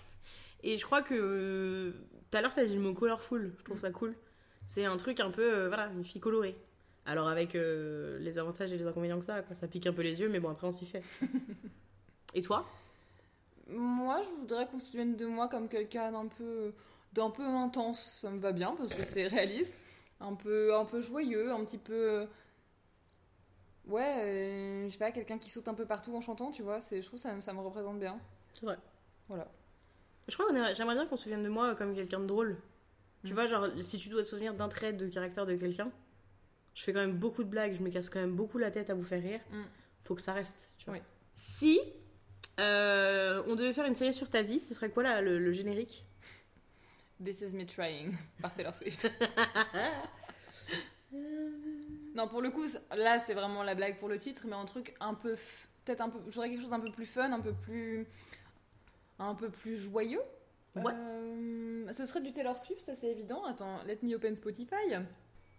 et je crois que. Tout à l'heure, t'as dit le mot colorful, je trouve ça cool. C'est un truc un peu. euh, voilà, une fille colorée. Alors, avec euh, les avantages et les inconvénients que ça, quoi. Ça pique un peu les yeux, mais bon, après, on s'y fait. et toi? Moi, je voudrais qu'on se souvienne de moi comme quelqu'un d'un peu, d'un peu intense. Ça me va bien parce que c'est réaliste. Un peu, un peu joyeux, un petit peu. Ouais, euh, je sais pas, quelqu'un qui saute un peu partout en chantant, tu vois. C'est, je trouve ça, me- ça me représente bien. C'est vrai. Voilà. Je crois que j'aimerais bien qu'on se souvienne de moi comme quelqu'un de drôle. Tu Mm. vois, genre, si tu dois te souvenir d'un trait de caractère de quelqu'un, je fais quand même beaucoup de blagues, je me casse quand même beaucoup la tête à vous faire rire. Mm. Faut que ça reste, tu vois. Oui. Si euh, on devait faire une série sur ta vie, ce serait quoi là, le, le générique? This is me trying par Taylor Swift. non, pour le coup, là, c'est vraiment la blague pour le titre, mais un truc un peu, peut-être un peu, je voudrais quelque chose d'un peu plus fun, un peu plus, un peu plus joyeux. Ouais. Euh, ce serait du Taylor Swift, ça c'est évident. Attends, let me open Spotify.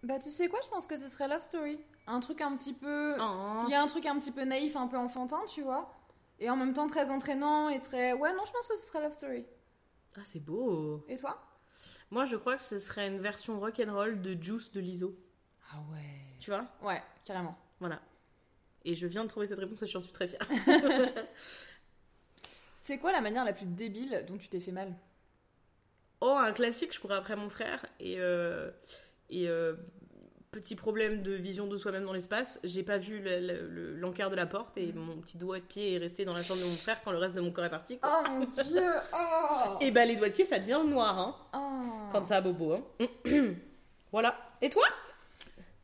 Bah, tu sais quoi, je pense que ce serait Love Story. Un truc un petit peu, Oh. il y a un truc un petit peu naïf, un peu enfantin, tu vois. Et en même temps très entraînant et très... Ouais, non, je pense que ce serait Love Story. Ah, c'est beau. Et toi? Moi, je crois que ce serait une version rock'n'roll de Juice de l'ISO. Ah ouais. Tu vois? Ouais, carrément. Voilà. Et je viens de trouver cette réponse et j'en suis très fière. C'est quoi la manière la plus débile dont tu t'es fait mal? Oh, un classique, je courais après mon frère et, euh, et euh, petit problème de vision de soi-même dans l'espace, j'ai pas vu le- le- le- l'encart de la porte et mon petit doigt de pied est resté dans la chambre de mon frère quand le reste de mon corps est parti. quoi. Oh mon dieu Oh, Et bah les doigts de pied ça devient noir hein, Oh. quand ça a bobo. Hein. voilà. Et toi?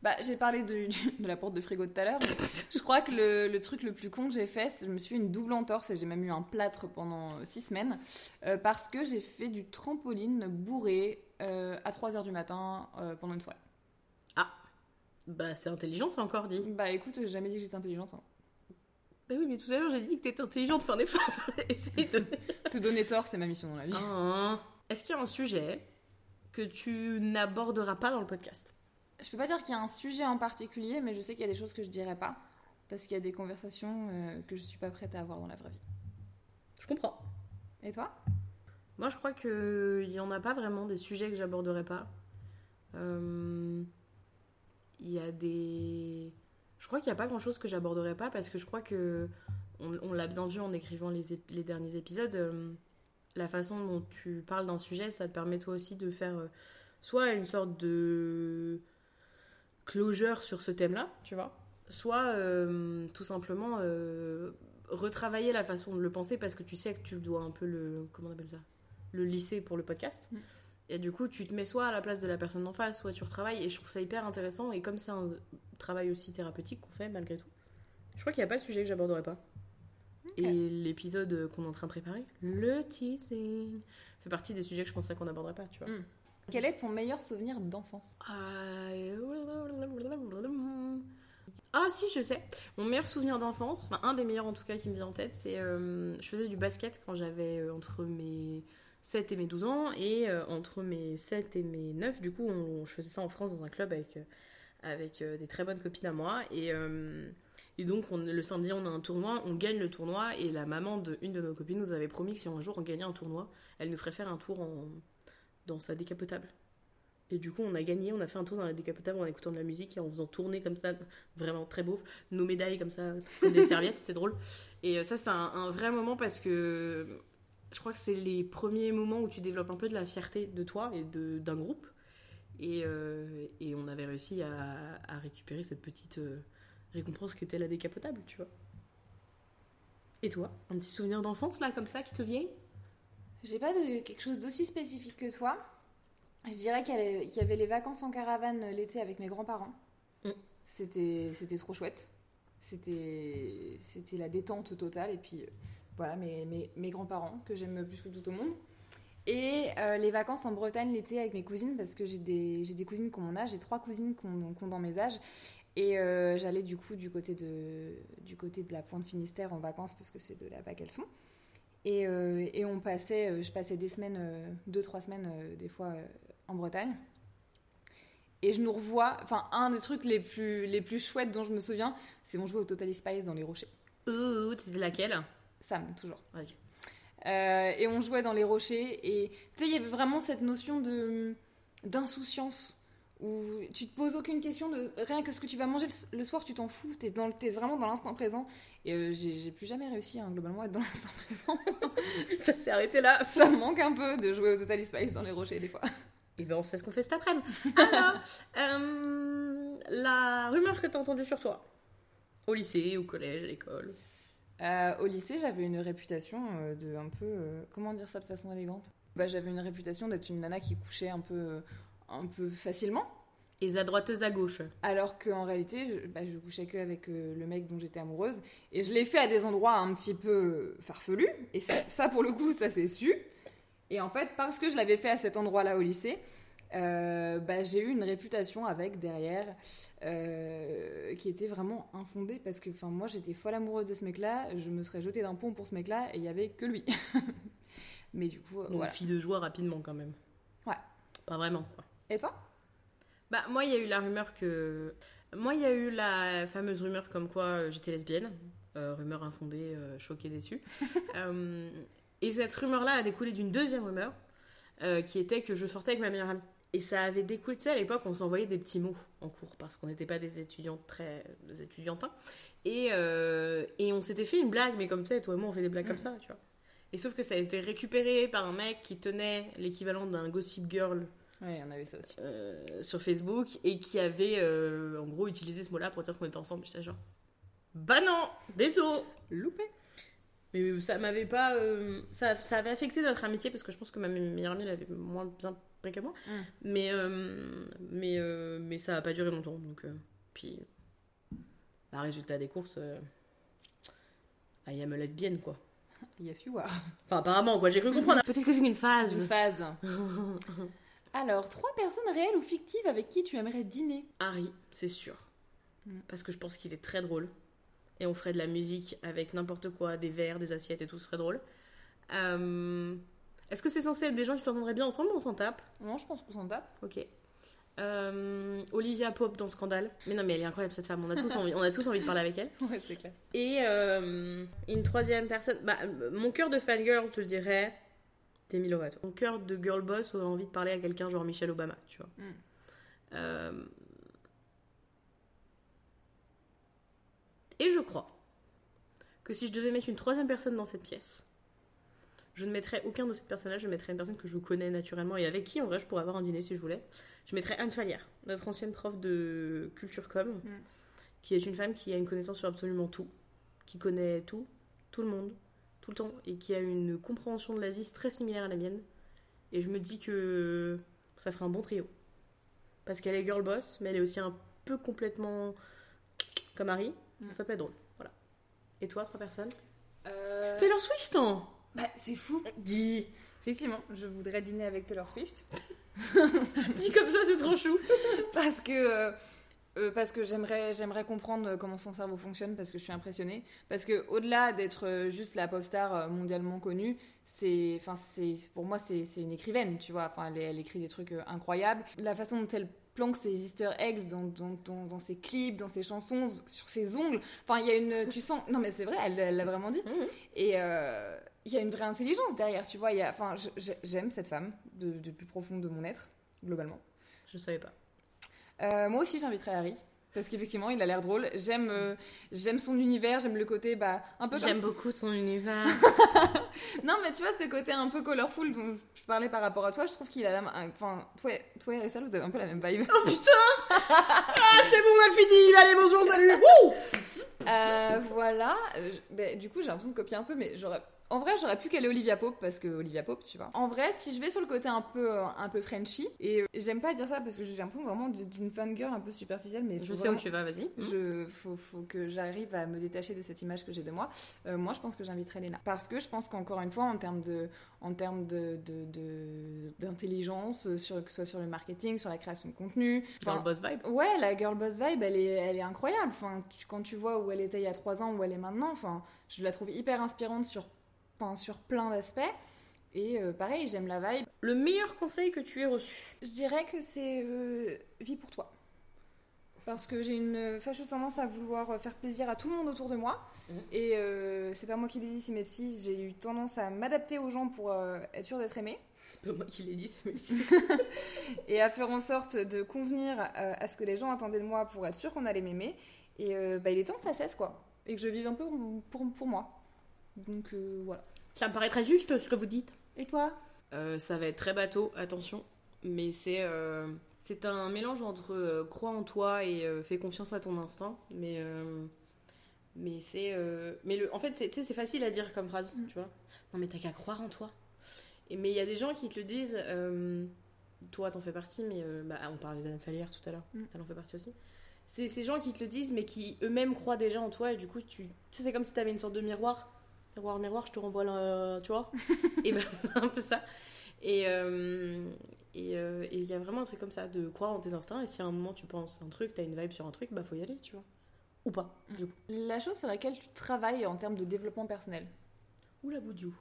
Bah, j'ai parlé de, la porte de frigo tout à l'heure. je crois que le, le truc le plus con que j'ai fait, c'est que je me suis une double entorse et j'ai même eu un plâtre pendant 6 semaines euh, parce que j'ai fait du trampoline bourré à 3h du matin euh, pendant une soirée. Bah c'est intelligent, c'est encore dit. Bah écoute, j'ai jamais dit que j'étais intelligente. hein. Bah oui, mais tout à l'heure j'ai dit que t'étais intelligente, fais un effort. Essaye de. Te donner tort, c'est ma mission dans la vie. Ah. Est-ce qu'il y a un sujet que tu n'aborderas pas dans le podcast? Je peux pas dire qu'il y a un sujet en particulier, mais je sais qu'il y a des choses que je dirais pas parce qu'il y a des conversations euh, que je suis pas prête à avoir dans la vraie vie. Je comprends. Et toi? Moi, je crois qu'il n'y en a pas vraiment des sujets que j'aborderai pas. Euh, Il y a des. Je crois qu'il n'y a pas grand chose que j'aborderai pas parce que je crois que. On, l'a bien vu en écrivant les, derniers épisodes. euh, la façon dont tu parles d'un sujet, ça te permet toi aussi de faire euh, soit une sorte de closure sur ce thème-là, tu vois, soit tout simplement retravailler la façon de le penser parce que tu sais que tu dois un peu le. Comment on appelle ça? Le lisser pour le podcast. Mm. Et du coup, tu te mets soit à la place de la personne d'en face, soit tu retravailles. Et je trouve ça hyper intéressant. Et comme c'est un travail aussi thérapeutique qu'on fait malgré tout, je crois qu'il n'y a pas de sujet que j'aborderai pas. Et l'épisode qu'on est en train de préparer, le teasing, fait partie des sujets que je pensais qu'on n'aborderait pas, tu vois. Mm. Quel est ton meilleur souvenir d'enfance? Ah si, je sais. Mon meilleur souvenir d'enfance, enfin un des meilleurs en tout cas qui me vient en tête, c'est euh, je faisais du basket quand j'avais euh, entre mes 7 et mes 12 ans et euh, entre mes 7 et mes 9, du coup, on- je faisais ça en France dans un club avec, euh, avec euh, des très bonnes copines à moi et, euh, et donc on- le samedi on a un tournoi, on gagne le tournoi et la maman d'une de nos copines nous avait promis que si un jour on gagnait un tournoi, elle nous ferait faire un tour en, dans sa décapotable. Et du coup, on a gagné, on a fait un tour dans la décapotable en écoutant de la musique et en faisant tourner comme ça, vraiment très beau, nos médailles comme ça, comme des serviettes, c'était drôle. Et ça, c'est un, un vrai moment parce que je crois que c'est les premiers moments où tu développes un peu de la fierté de toi et d'un groupe. Et, euh, et on avait réussi à, à récupérer cette petite euh, récompense qui était la décapotable, tu vois. Et toi, un petit souvenir d'enfance là, comme ça, qui te vient? J'ai pas de quelque chose d'aussi spécifique que toi. Je dirais qu'il y avait- les vacances en caravane l'été avec mes grands-parents. Mm. C'était trop chouette. C'était la détente totale. Et puis euh, voilà, mes, mes, grands-parents que j'aime plus que tout au monde. Et euh, les vacances en Bretagne l'été avec mes cousines, parce que j'ai des, des cousines qui ont mon âge, j'ai trois cousines qui ont, dans mes âges. Et euh, j'allais du coup du côté, de, du côté de la Pointe Finistère en vacances, parce que c'est de là-bas qu'elles sont. Et, euh, et on passait, je passais des semaines, deux, trois semaines, des fois, en Bretagne. Et je nous revois, enfin, un des trucs les plus, les plus chouettes dont je me souviens, c'est on jouait au Total Spice dans les rochers. Ouh, t'étais laquelle? Sam, toujours. Euh, et on jouait dans les rochers. Et tu sais, il y avait vraiment cette notion de d'insouciance où tu te poses aucune question de rien que ce que tu vas manger le, le soir, tu t'en fous. T'es dans, t'es vraiment dans l'instant présent. Et euh, j'ai plus jamais réussi hein, globalement à être dans l'instant présent. Ça s'est arrêté là. Ça me manque un peu de jouer au Total Spice dans les rochers des fois. Et ben on sait ce qu'on fait cet après-midi. Alors, euh, la rumeur que t'as entendue sur toi, au lycée, au collège, à l'école. Euh, au lycée, j'avais une réputation euh, de un peu. euh, comment dire ça de façon élégante? Bah, J'avais une réputation d'être une nana qui couchait un peu, un peu facilement. Et à droiteuse à gauche. Alors qu'en réalité, je, bah, je couchais que avec euh, le mec dont j'étais amoureuse. Et je l'ai fait à des endroits un petit peu farfelus. Et ça, ça, pour le coup, ça s'est su. Et en fait, parce que je l'avais fait à cet endroit-là au lycée, euh, bah, j'ai eu une réputation avec derrière euh, qui était vraiment infondée. Parce que enfin, moi, j'étais folle amoureuse de ce mec-là. Je me serais jetée d'un pont pour ce mec-là et il y avait que lui. Mais du coup, euh, Donc voilà. fille de joie rapidement quand même. Ouais. Pas vraiment quoi. Et toi? Bah moi il y a eu la rumeur que... Moi il y a eu la fameuse rumeur comme quoi j'étais lesbienne. Euh, rumeur infondée, choquée, déçue. Et cette rumeur-là a découlé d'une deuxième rumeur, euh, qui était que je sortais avec ma meilleure amie. Et ça avait découlé, tu sais, à l'époque, on s'envoyait des petits mots en cours, parce qu'on n'était pas des étudiants très... des étudiantins. Et, euh, et on s'était fait une blague, mais comme tu sais, toi et moi, on fait des blagues comme ça, tu vois. Et sauf que ça a été récupéré par un mec qui tenait l'équivalent d'un Gossip Girl Ouais, on avait ça aussi. euh, sur Facebook et qui avait euh, en gros utilisé ce mot-là pour dire qu'on était ensemble. J'étais genre, bah non, désolé. Loupé. Mais ça m'avait pas. euh, ça, ça avait affecté notre amitié parce que je pense que ma meilleure amie elle avait moins bien pris que moi. Mm. Mais, euh, mais, euh, mais ça a pas duré longtemps. Donc, euh, puis, bah, résultat des courses, I am a lesbienne quoi. Yes, you are. Enfin, apparemment quoi, j'ai cru comprendre. Peut-être que c'est une phase. une phase. Alors, trois personnes réelles ou fictives avec qui tu aimerais dîner? Harry, c'est sûr. Mm. Parce que je pense qu'il est très drôle. Et on ferait de la musique avec n'importe quoi, des verres, des assiettes et tout, ce serait drôle. Euh, Est-ce que c'est censé être des gens qui s'entendraient bien ensemble ou on s'en tape Non, je pense qu'on s'en tape. Ok. Euh, Olivia Pope dans Scandale. Mais non, mais elle est incroyable cette femme. On a tous envie, on a tous envie de parler avec elle. Ouais, c'est clair. Et euh, une troisième personne. Bah, mon cœur de fangirl, je te le dirais. Demi Lovato. Mon cœur de girl boss aurait envie de parler à quelqu'un genre Michelle Obama, tu vois. Mm. Euh, Et je crois que si je devais mettre une troisième personne dans cette pièce, je ne mettrais aucun de ces personnages, je mettrais une personne que je connais naturellement et avec qui, en vrai, je pourrais avoir un dîner si je voulais. Je mettrais Anne Falière, notre ancienne prof de culture com, Mm. qui est une femme qui a une connaissance sur absolument tout, qui connaît tout, tout le monde, tout le temps, et qui a une compréhension de la vie très similaire à la mienne. Et je me dis que ça ferait un bon trio. Parce qu'elle est girl boss, mais elle est aussi un peu complètement comme Harry. Mm. Ça peut être drôle. Voilà. Et toi, trois personnes? Euh... Taylor Swift hein Bah, c'est fou. Dis. Effectivement, je voudrais dîner avec Taylor Swift. Dis comme ça, c'est trop chou. Parce que euh, euh, parce que j'aimerais j'aimerais comprendre comment son cerveau fonctionne parce que je suis impressionnée. Parce que au-delà d'être euh, juste la pop star mondialement connue c'est enfin c'est pour moi c'est une écrivaine tu vois. Enfin elle, elle écrit des trucs incroyables. La façon dont elle planque ses Easter eggs dans, dans, dans, dans ses clips dans ses chansons sur ses ongles. Enfin il y a une tu sens non mais c'est vrai elle l'a vraiment dit. Et euh, il y a une vraie intelligence derrière tu vois il y a enfin j'aime cette femme de, de plus profond de mon être globalement Je savais pas. euh, moi aussi, j'inviterais Harry. Parce qu'effectivement, il a l'air drôle. J'aime euh, j'aime son univers, j'aime le côté bah, un peu J'aime beaucoup ton univers. Non, mais tu vois, ce côté un peu colorful dont je parlais par rapport à toi, je trouve qu'il a la... Enfin, toi, et- toi et Rissal, vous avez un peu la même vibe. oh putain Ah, c'est bon, on a fini Allez, bonjour, salut Euh, voilà. Euh, je- ben, du coup, j'ai l'impression de copier un peu, mais j'aurais... En vrai, j'aurais pu caler Olivia Pope parce que Olivia Pope, tu vois. En vrai, si je vais sur le côté un peu, euh, un peu Frenchy, et euh, j'aime pas dire ça parce que j'ai l'impression vraiment d'une fangirl un peu superficielle, mais Je sais vraiment- où tu vas, vas-y. Je, faut, faut que j'arrive à me détacher de cette image que j'ai de moi. Euh, moi, je pense que j'inviterai Léna. Parce que je pense qu'encore une fois, en termes de, en termes de, d'intelligence, sur, que ce soit sur le marketing, sur la création de contenu. Le boss vibe. Ouais, la girl boss vibe, elle est, elle est incroyable. Enfin, tu- quand tu vois où elle était il y a trois ans, où elle est maintenant, enfin, je la trouve hyper inspirante sur, enfin, sur plein d'aspects. Et euh, pareil, j'aime la vibe. Le meilleur conseil que tu aies reçu Je dirais que c'est euh, vie pour toi. Parce que j'ai une fâcheuse tendance à vouloir faire plaisir à tout le monde autour de moi. Mhm. Et euh, c'est pas moi qui l'ai dit, c'est mes petits. J'ai eu tendance à m'adapter aux gens pour euh, être sûre d'être aimée. C'est pas moi qui l'ai dit, c'est Mélissa. Et à faire en sorte de convenir euh, à ce que les gens attendaient de moi pour être sûr qu'on allait m'aimer. Et euh, bah, il est temps que ça cesse, quoi. Et que je vive un peu pour, pour moi. Donc euh, voilà. Ça me paraît très juste ce que vous dites. Et toi Euh, ça va être très bateau, attention. Mais c'est euh, c'est un mélange entre euh, crois en toi et euh, fais confiance à ton instinct. Mais euh, mais c'est euh, mais le en fait c'est tu sais, c'est facile à dire comme phrase, Mm. tu vois. Non mais t'as qu'à croire en toi. Et mais il y a des gens qui te le disent. euh, toi t'en fais partie, mais euh, bah, on parlait d'Anne Falière tout à l'heure. Mm. Elle en fait partie aussi. C'est ces gens qui te le disent, mais qui eux-mêmes croient déjà en toi et du coup tu tu sais c'est comme si t'avais une sorte de miroir. Miroir, miroir, je te renvoie le... Tu vois Et ben c'est un peu ça. Et euh, et euh, et il y a vraiment un truc comme ça, de croire en tes instincts. Et si à un moment tu penses un truc, t'as une vibe sur un truc, bah faut y aller, tu vois. Ou pas, du coup. La chose sur laquelle tu travailles en termes de développement personnel. Ou la boudiou.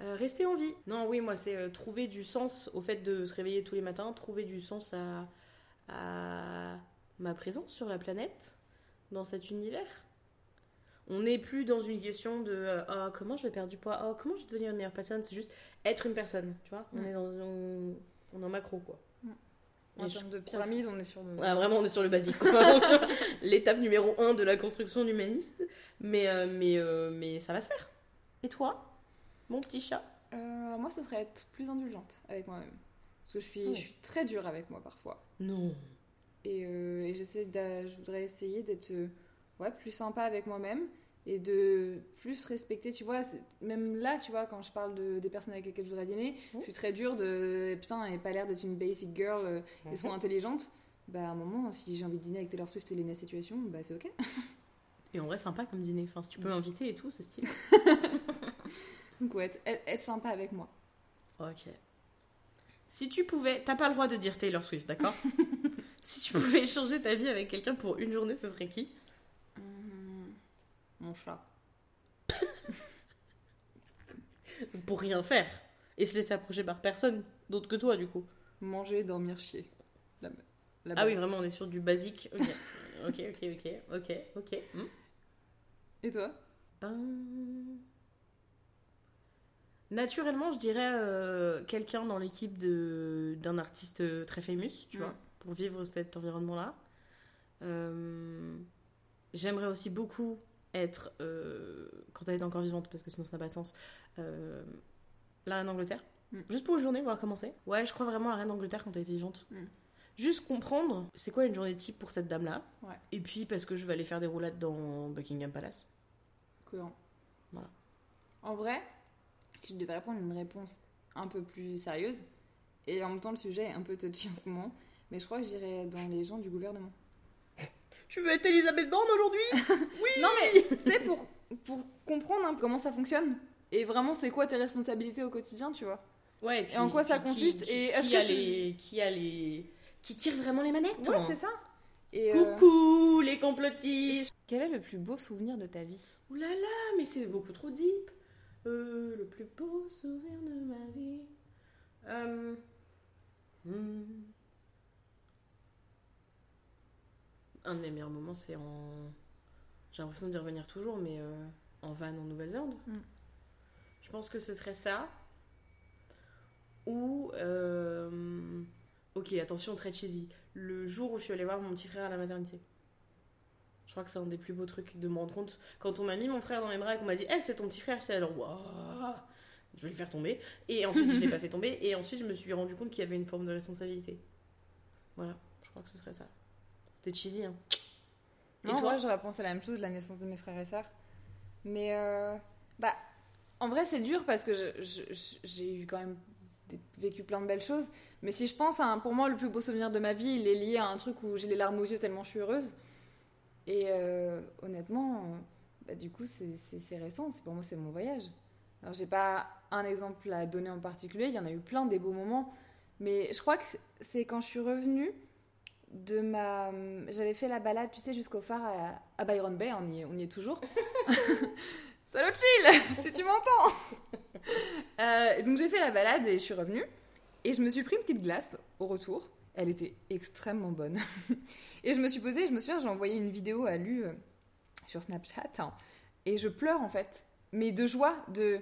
Euh, rester en vie. Non, oui, moi, c'est euh, trouver du sens au fait de se réveiller tous les matins, trouver du sens à, à ma présence sur la planète, dans cet univers. On n'est plus dans une question de euh, Ah, comment je vais perdre du poids, oh, comment je vais devenir une meilleure personne? C'est juste être une personne, tu vois? On Mm. est dans on, on est en macro, quoi. En Et je termes de pyramide, on est sur le. Ouais, vraiment, on est sur le basique. L'étape numéro 1 de la construction humaniste. Mais, euh, mais, euh, mais ça va se faire. Et toi, mon petit chat? Moi, ce serait être plus indulgente avec moi-même. Parce que je suis, Oh. je suis très dure avec moi parfois. Non. Et, et j'essaie je voudrais essayer d'être ouais, plus sympa avec moi-même et de plus respecter, tu vois, même là, tu vois, quand je parle de, des personnes avec lesquelles je voudrais dîner, je suis très dure de putain, elle n'a pas l'air d'être une basic girl euh, et soit intelligente. Bah, à un moment, si j'ai envie de dîner avec Taylor Swift et Lena Situation, bah c'est ok. Et en vrai, sympa comme dîner. Enfin, si tu peux m'inviter et tout, c'est stylé. Donc, ouais, être, être- sympa avec moi. Ok. Si tu pouvais, t'as pas le droit de dire Taylor Swift, d'accord? Si tu pouvais échanger ta vie avec quelqu'un pour une journée, ce serait qui? Mon chat. Pour rien faire. Et se laisser approcher par personne d'autre que toi, du coup. Manger, dormir, chier. La- la Ah oui, vraiment, on est sur du basique. Ok, ok, ok, ok, ok, ok. Hmm. Et toi? Ben, Naturellement, je dirais euh, quelqu'un dans l'équipe d'un artiste très famous, tu Mm. vois, pour vivre cet environnement-là. Euh, J'aimerais aussi beaucoup être, euh, quand elle est encore vivante, parce que sinon ça n'a pas de sens, euh, la reine d'Angleterre. Mm. Juste pour une journée, voir comment c'est. Ouais, je crois vraiment à la reine d'Angleterre quand elle était vivante. Mm. Juste comprendre c'est quoi une journée type pour cette dame-là. Ouais. Et puis parce que je vais aller faire des roulades dans Buckingham Palace. Cohérent. Voilà. En vrai, si je devais répondre une réponse un peu plus sérieuse, et en même temps le sujet est un peu touchy en ce moment, mais je crois que j'irais dans les gens du gouvernement. Tu veux être Elisabeth Borne aujourd'hui Non mais c'est pour, pour comprendre comment ça fonctionne, et vraiment c'est quoi tes responsabilités au quotidien, tu vois. Ouais, et, puis- Et en quoi ça consiste qui, Et est-ce que a je- les, qui a les qui tire vraiment les manettes Ouais, c'est ça. Et euh, Coucou les complotistes quel est le plus beau souvenir de ta vie Ouh là là, mais c'est beaucoup trop deep. Euh, le plus beau souvenir de ma vie. Euh, hmm. Un de mes meilleurs moments, c'est en. J'ai l'impression d'y revenir toujours, mais euh, en van en Nouvelle-Zélande. Mm. Je pense que ce serait ça. Ou. euh, Ok, attention, très cheesy. Le jour où je suis allée voir mon petit frère à la maternité. Je crois que c'est un des plus beaux trucs de me rendre compte. Quand on m'a mis mon frère dans mes bras et qu'on m'a dit, Eh, c'est ton petit frère, j'étais genre, waouh, je vais le faire tomber. Et ensuite, je l'ai pas fait tomber. Et ensuite, je me suis rendu compte qu'il y avait une forme de responsabilité. Voilà, je crois que ce serait ça. C'était cheesy, hein. Et Non, toi j'aurais pensé à la même chose, la naissance de mes frères et sœurs. Mais, euh, bah, en vrai, c'est dur parce que j'ai eu quand même des- vécu plein de belles choses. Mais si je pense à, un- pour moi, le plus beau souvenir de ma vie, il est lié à un truc où j'ai les larmes aux yeux tellement je suis heureuse. Et euh, honnêtement, euh, bah, du coup, c'est- c'est c'est récent. C'est- Pour moi, c'est mon voyage. Alors, j'ai pas un exemple à donner en particulier. Il y en a eu plein des beaux moments. Mais je crois que c'est quand je suis revenue de ma. J'avais fait la balade, tu sais, jusqu'au phare à, Byron Bay, on y, est- on y est toujours. Salut chill, si tu m'entends Euh, Donc j'ai fait la balade et je suis revenue. Et je me suis pris une petite glace au retour. Elle était extrêmement bonne. et je me suis posée, je me souviens, j'ai envoyé une vidéo à Lu euh, sur Snapchat. hein, et je pleure en fait. Mais de joie, de.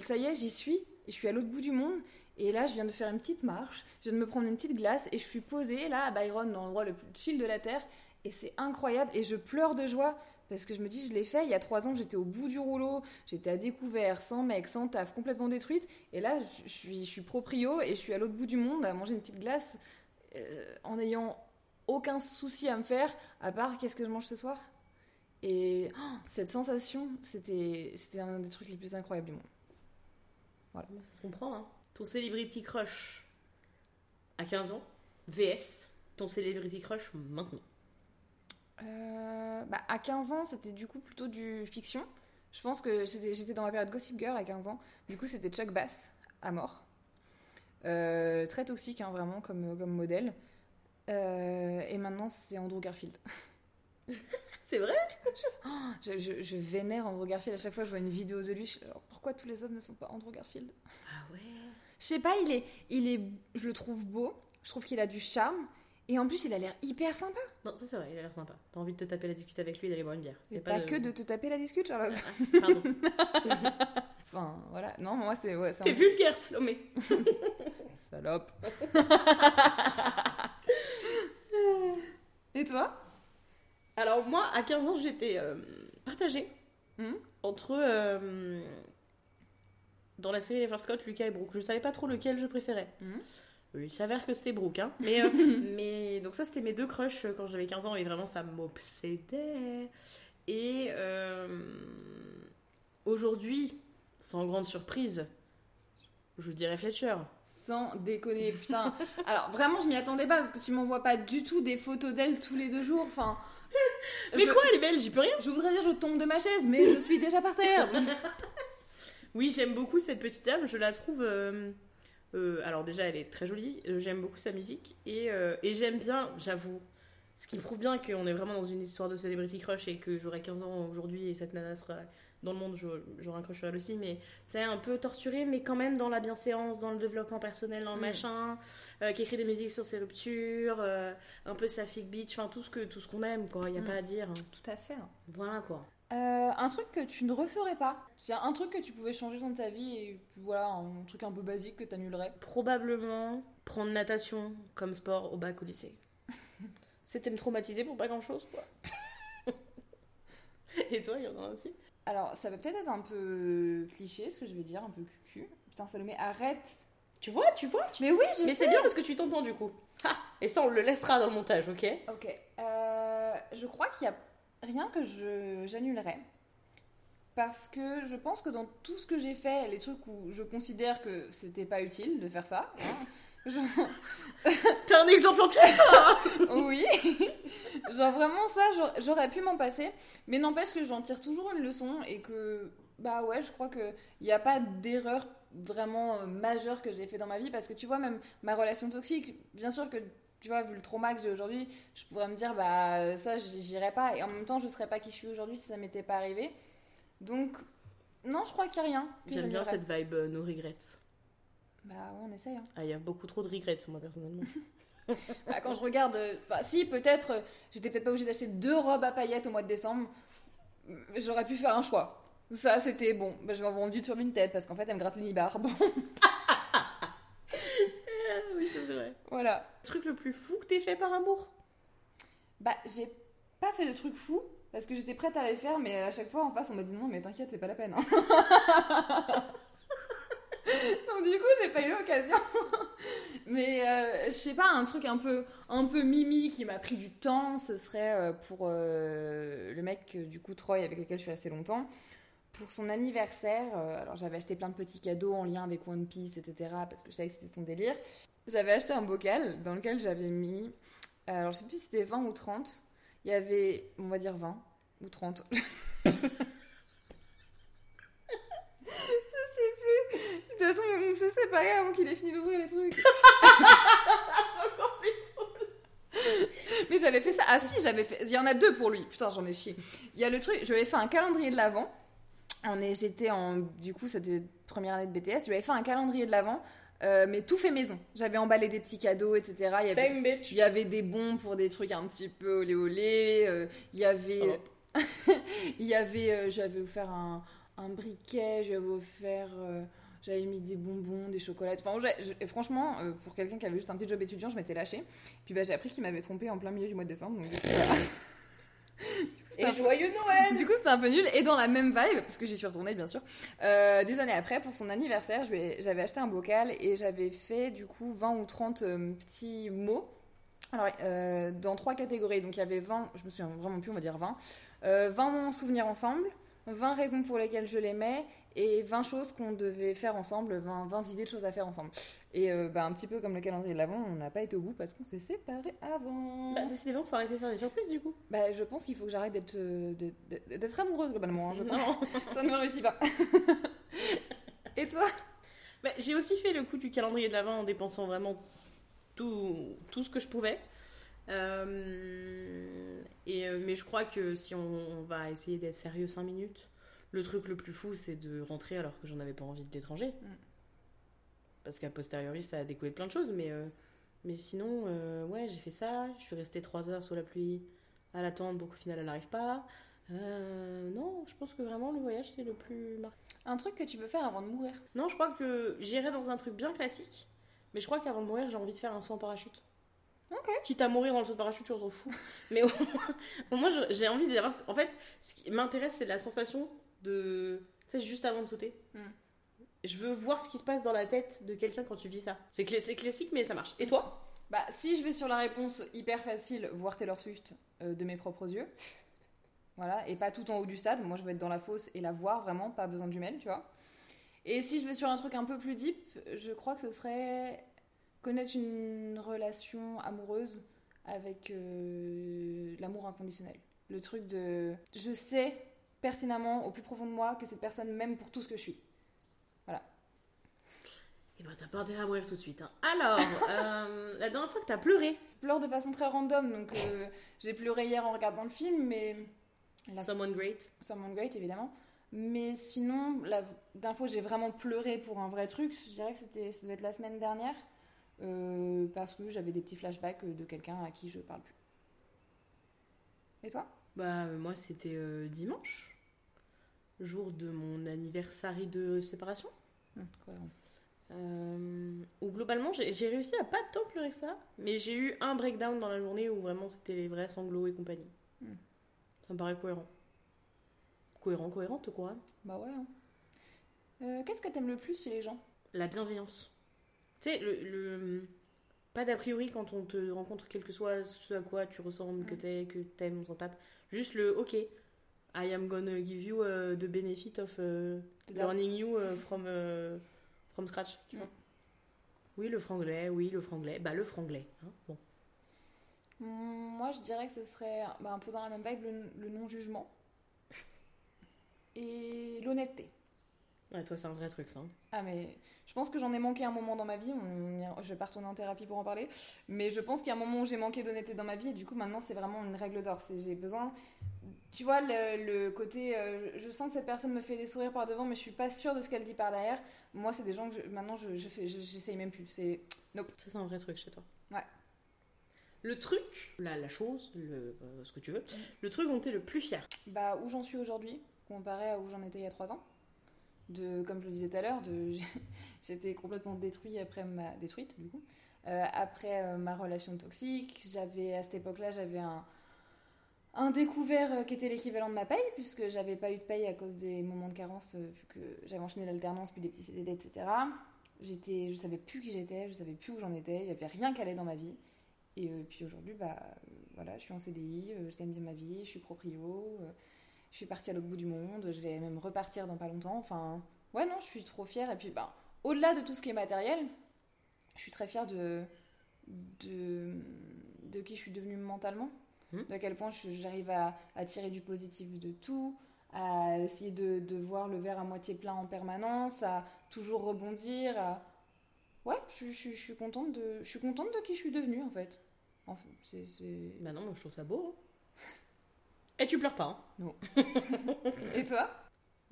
Ça y est, j'y suis. Je suis à l'autre bout du monde. Et là, je viens de faire une petite marche, je viens de me prendre une petite glace et je suis posée là à Byron, dans l'endroit le plus chill de la Terre. Et c'est incroyable. Et je pleure de joie parce que je me dis, je l'ai fait. Il y a trois ans, j'étais au bout du rouleau, j'étais à découvert, sans mec, sans taf, complètement détruite. Et là, je suis, proprio et je suis à l'autre bout du monde à manger une petite glace euh, en n'ayant aucun souci à me faire, à part qu'est-ce que je mange ce soir. Et oh, cette sensation, c'était un des trucs les plus incroyables du monde. Ça se comprend, hein. Ton celebrity crush à 15 ans, VS, ton celebrity crush maintenant. Euh, bah, à 15 ans, c'était du coup plutôt du fiction. Je pense que j'étais dans ma période Gossip Girl à 15 ans. Du coup, c'était Chuck Bass, à mort. Euh, très toxique, hein, vraiment, comme, comme modèle. Euh, et maintenant, c'est Andrew Garfield. C'est vrai? Je, je- je vénère Andrew Garfield. À chaque fois que je vois une vidéo de lui, je alors, pourquoi tous les hommes ne sont pas Andrew Garfield? Ah ouais Je sais pas, il est, il est, je le trouve beau. Je trouve qu'il a du charme. Et en plus, il a l'air hyper sympa. Non, ça c'est vrai, il a l'air sympa. T'as envie de te taper la discute avec lui et d'aller boire une bière. C'est pas, de- que de te taper la discute, Charlotte. Ah, pardon. Enfin, voilà. Non, moi, c'est. Ouais, c'est T'es un- vulgaire, Salomé. Salope. Et toi? Alors moi, à 15 ans, j'étais euh, partagée Mhm. entre... euh, dans la série Les Frères Scott, Lucas et Brooke. Je savais pas trop lequel je préférais. Mhm. Euh, Il s'avère que c'était Brooke. Hein. Mais, euh, mais donc ça, c'était mes deux crushs euh, quand j'avais 15 ans et vraiment, ça m'obsédait. Et euh, aujourd'hui, sans grande surprise, je dirais Fletcher. Sans déconner, putain. Alors, vraiment, je m'y attendais pas parce que tu m'envoies pas du tout des photos d'elle tous les deux jours. Enfin. Mais je, quoi, elle est belle, j'y peux rien. Je voudrais dire, je tombe de ma chaise, mais je suis déjà par terre. Oui, j'aime beaucoup cette petite dame. Je la trouve. euh, euh, alors, déjà, elle est très jolie. euh, J'aime beaucoup sa musique. Et, euh, et j'aime bien, j'avoue. Ce qui prouve bien qu'on est vraiment dans une histoire de celebrity crush et que j'aurai 15 ans aujourd'hui et cette nana sera dans le monde, j'aurai un crush sur elle aussi. Mais c'est un peu torturé, mais quand même dans la bienséance, dans le développement personnel, dans le Mm. machin. qui écrit des musiques sur ses ruptures, un peu sapphic bitch, enfin tout ce qu'on aime, quoi. Il n'y a Mm. pas à dire. hein. Tout à fait. Voilà, quoi. Euh, un truc que tu ne referais pas. C'est un truc que tu pouvais changer dans ta vie et voilà, un truc un peu basique que tu annulerais. Probablement prendre natation comme sport au bac au lycée. C'était me traumatiser pour pas grand chose, quoi. Et toi, il y en a aussi? Alors, ça va peut-être être un peu cliché ce que je vais dire, un peu cucu. Putain, Salomé, arrête. Tu vois, tu vois tu- Mais oui, je Mais sais. c'est bien parce que tu t'entends du coup. Ha Et ça, on le laissera dans le montage, ok? Ok. Euh, je crois qu'il y a rien que je j'annulerais. Parce que je pense que dans tout ce que j'ai fait, les trucs où je considère que c'était pas utile de faire ça, hein, je- T'es un exemple entier oui, genre vraiment ça, j'aurais- j'aurais pu m'en passer, mais n'empêche que j'en tire toujours une leçon et que, bah ouais, je crois qu'il n'y a pas d'erreur vraiment euh, majeure que j'ai fait dans ma vie. Parce que tu vois, même ma relation toxique, bien sûr que tu vois, vu le trauma que j'ai aujourd'hui, je pourrais me dire, bah ça, j- j'irais pas et en même temps, je serais pas qui je suis aujourd'hui si ça m'était pas arrivé. Donc, non, je crois qu'il n'y a rien. J'aime bien cette vibe euh, no regrets. Bah ouais, on essaye. hein. Ah, il y a beaucoup trop de regrets, moi, personnellement. Bah, quand je regarde, euh, bah, si peut-être, euh, j'étais peut-être pas obligée d'acheter deux robes à paillettes au mois de décembre, j'aurais pu faire un choix. Ça, c'était bon. Bah, je m'en vendu sur une tête parce qu'en fait, elle me gratte les nibards. Bon, Ah oui, ça, c'est vrai. Voilà. Le truc le plus fou que t'aies fait par amour? Bah, j'ai pas fait de trucs fous parce que j'étais prête à les faire, mais à chaque fois en face, on m'a dit non, mais t'inquiète, c'est pas la peine. hein. Donc, du coup, j'ai pas eu l'occasion. mais euh, je sais pas, un truc un peu, un peu mimi qui m'a pris du temps, ce serait euh, pour euh, le mec, du coup, Troy, avec lequel je suis assez longtemps. Pour son anniversaire, euh, alors j'avais acheté plein de petits cadeaux en lien avec One Piece, etc. Parce que je savais que c'était son délire. J'avais acheté un bocal dans lequel j'avais mis, euh, alors je sais plus si c'était 20 ou 30. Il y avait, on va dire 20 ou 30. je sais plus. De toute façon, on s'est séparés avant qu'il ait fini d'ouvrir les trucs. Mais j'avais fait ça. Ah si, j'avais fait. Il y en a deux pour lui. Putain, j'en ai chié. Il y a le truc. Je lui avais fait un calendrier de l'avant. On est, j'étais en. Du coup, c'était première année de BTS. Je lui avais fait un calendrier de l'avant, euh, mais tout fait maison. J'avais emballé des petits cadeaux, etc. Il y avait, Same bitch. il y avait des bons pour des trucs un petit peu olé olé. euh, il y avait. Oh. il y avait. euh, j'avais offert un, un briquet. J'avais offert. euh, j'avais mis des bonbons, des chocolats. Enfin, franchement, euh, pour quelqu'un qui avait juste un petit job étudiant, je m'étais lâchée. Puis bah, j'ai appris qu'il m'avait trompé en plein milieu du mois de décembre. Donc. Et un joyeux Noël du coup, c'était un peu nul. Et dans la même vibe, parce que j'y suis retournée, bien sûr, euh, des années après, pour son anniversaire, j'avais acheté un bocal et j'avais fait, du coup, 20 ou 30 euh, petits mots. Alors, euh, dans trois catégories. Donc, il y avait 20, je me souviens vraiment plus, on va dire 20. Euh, 20 souvenirs ensemble, 20 raisons pour lesquelles je l'aimais et 20 choses qu'on devait faire ensemble, 20, 20 idées de choses à faire ensemble. Et euh, bah, un petit peu comme le calendrier de l'avant, on n'a pas été au bout parce qu'on s'est séparés avant. Bah, décidément, faut arrêter de faire des surprises du coup. Bah, je pense qu'il faut que j'arrête d'être euh, d'être- amoureuse globalement. hein, je pense. Non. Ça ne me réussit pas. Et toi? Bah, j'ai aussi fait le coup du calendrier de l'avant en dépensant vraiment tout, tout ce que je pouvais. Euh, et, euh, mais je crois que si on, on va essayer d'être sérieux 5 minutes, le truc le plus fou c'est de rentrer alors que j'en avais pas envie de l'étranger. Mm. Parce qu'à posteriori ça a découlé de plein de choses, mais, euh, Mais sinon, euh, ouais, j'ai fait ça. Je suis restée 3 heures sous la pluie à l'attendre pour qu'au final elle n'arrive pas. Euh, non, je pense que vraiment le voyage c'est le plus marquant. Un truc que tu peux faire avant de mourir. Non, je crois que j'irai dans un truc bien classique. Mais je crois qu'avant de mourir, j'ai envie de faire un saut en parachute. Ok. Quitte à mourir dans le saut de parachute, je s'en fous. Mais au moins, au moins, j'ai envie d'avoir. En fait, ce qui m'intéresse, c'est la sensation de. Tu sais, juste avant de sauter. Mm. Je veux voir ce qui se passe dans la tête de quelqu'un quand tu vis ça. C'est classique, mais ça marche. Et toi? Bah, si je vais sur la réponse hyper facile, voir Taylor Swift euh, de mes propres yeux. Voilà, et pas tout en haut du stade. Moi, je veux être dans la fosse et la voir vraiment, pas besoin de jumelles, tu vois. Et si je vais sur un truc un peu plus deep, je crois que ce serait connaître une relation amoureuse avec euh, l'amour inconditionnel. Le truc de. Je sais pertinemment, au plus profond de moi, que cette personne m'aime pour tout ce que je suis. Eh ben, t'as pas intérêt à mourir tout de suite. hein. Alors, euh, la dernière fois que t'as pleuré, Je pleure de façon très random, donc euh, j'ai pleuré hier en regardant le film, mais. La Someone Great. Someone Great, évidemment. Mais sinon, la dernière fois j'ai vraiment pleuré pour un vrai truc, je dirais que c'était, ça devait être la semaine dernière, euh, parce que j'avais des petits flashbacks de quelqu'un à qui je parle plus. Et toi? Bah, moi, c'était dimanche, jour de mon anniversaire de séparation. Hum, cohérent. Euh, où globalement, j'ai réussi à pas tant pleurer que ça, mais j'ai eu un breakdown dans la journée où vraiment c'était les vrais sanglots et compagnie. Hmm. Ça me paraît cohérent. Cohérent, cohérente, quoi. Bah ouais. hein. Euh, qu'est-ce que t'aimes le plus chez les gens? La bienveillance. Tu sais, le, le- Pas d'a priori quand on te rencontre, quel que soit ce à quoi tu ressembles, que t'es, que t'aimes, on s'en tape. Juste le OK. I am gonna give you uh, the benefit of uh, learning you uh, from, uh, from scratch. Tu vois. Mm. Oui, le franglais, oui, le franglais. Bah, le franglais. hein, Bon. Hum, Moi, je dirais que ce serait bah, un peu dans la même vibe, le, le non-jugement. Et l'honnêteté. Ouais, toi, c'est un vrai truc, ça. hein. Ah mais je pense que j'en ai manqué un moment dans ma vie, on je vais pas retourner en thérapie pour en parler, mais je pense qu'il y a un moment où j'ai manqué d'honnêteté dans ma vie et du coup maintenant c'est vraiment une règle d'or, j'ai besoin, tu vois le, le côté, euh, je sens que cette personne me fait des sourires par devant mais je suis pas sûre de ce qu'elle dit par derrière, moi c'est des gens que je- maintenant je, je fais, j'essaye même plus, c'est Ça, c'est un vrai truc chez toi. Ouais. Le truc, la, la chose, le, euh, ce que tu veux, Mm. le truc dont t'es le plus fier. bah où j'en suis aujourd'hui comparé à où j'en étais il y a trois ans. De, comme je le disais tout à l'heure, j'étais complètement détruite après ma détruite du coup. Euh, après euh, ma relation toxique, j'avais à cette époque-là, j'avais un, découvert euh, qui était l'équivalent de ma paye, puisque j'avais pas eu de paye à cause des moments de carence, vu que j'avais enchaîné l'alternance, puis des petits CDD, etc. J'étais, je savais plus qui j'étais, je savais plus où j'en étais, il y avait rien qui allait dans ma vie. Et puis aujourd'hui, bah voilà, je suis en CDI, je gagne bien ma vie, je suis proprio, je suis partie à l'autre bout du monde, je vais même repartir dans pas longtemps. Enfin, ouais, non, je suis trop fière. Et puis, bah, au-delà de tout ce qui est matériel, je suis très fière de, de, de qui je suis devenue mentalement. Mhm. De quel point j'arrive à, à tirer du positif de tout, à essayer de, de voir le verre à moitié plein en permanence, à toujours rebondir. À... Ouais, je, je- je suis contente de, je suis contente de qui je suis devenue en fait. Enfin, c'est, c'est- Bah non, moi je trouve ça beau. hein. Et tu pleures pas. hein. Et toi?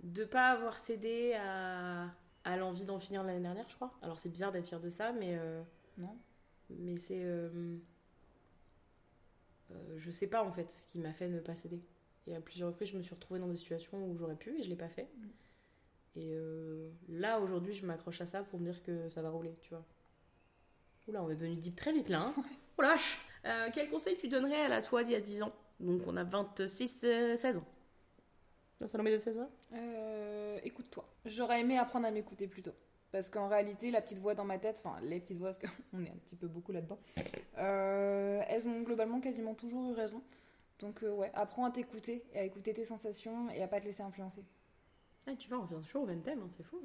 De pas avoir cédé à, à l'envie d'en finir l'année dernière, je crois. Alors c'est bizarre d'être fier de ça, mais, euh, Non. mais c'est. euh, euh, je sais pas en fait ce qui m'a fait ne pas céder. Et à plusieurs reprises, je me suis retrouvée dans des situations où j'aurais pu et je l'ai pas fait. Mm. Et euh, là, aujourd'hui, je m'accroche à ça pour me dire que ça va rouler, tu vois. Oula, on est devenu deep très vite là. Hein. oh la vache Euh, Quel conseil tu donnerais à la toi d'il y a 10 ans? Donc on a 26, euh, 16 ans. Un salon de 16 ans? Euh, écoute-toi. J'aurais aimé apprendre à m'écouter plus tôt. Parce qu'en réalité, la petite voix dans ma tête, enfin les petites voix, parce qu'on est un petit peu beaucoup là-dedans, euh, elles ont globalement quasiment toujours eu raison. Donc euh, ouais, apprends à t'écouter et à écouter tes sensations et à pas te laisser influencer. Ah, tu vois, on revient toujours au même thème, hein, c'est fou.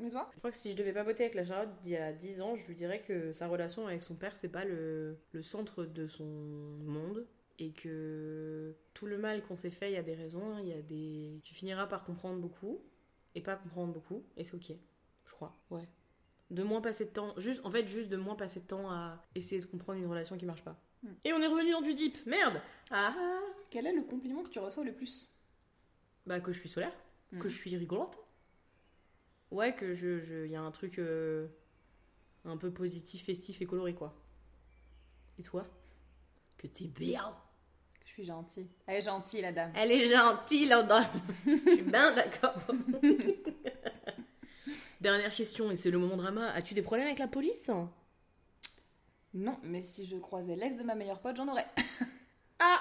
Mais toi? Je crois que si je devais papoter avec la Charlotte d'il y a 10 ans, je lui dirais que sa relation avec son père, c'est pas le, le centre de son monde. Et que tout le mal qu'on s'est fait, il y a des raisons, il y a des... Tu finiras par comprendre beaucoup, et pas comprendre beaucoup, et c'est ok, je crois, ouais. De moins passer de temps, juste, en fait, juste de moins passer de temps à essayer de comprendre une relation qui marche pas. Hmm. Et on est revenu dans du deep, merde Ah ah. Quel est le compliment que tu reçois le plus? Bah que je suis solaire, Mhm. que je suis rigolante. Ouais, que je, je, y a un truc euh, un peu positif, festif et coloré quoi. Et toi? Que t'es bien. Je suis gentille. Elle est gentille, la dame. Elle est gentille, la dame. Je suis bien d'accord. Dernière question, et c'est le moment drama. As-tu des problèmes avec la police? Non, mais si je croisais l'ex de ma meilleure pote, j'en aurais. Ah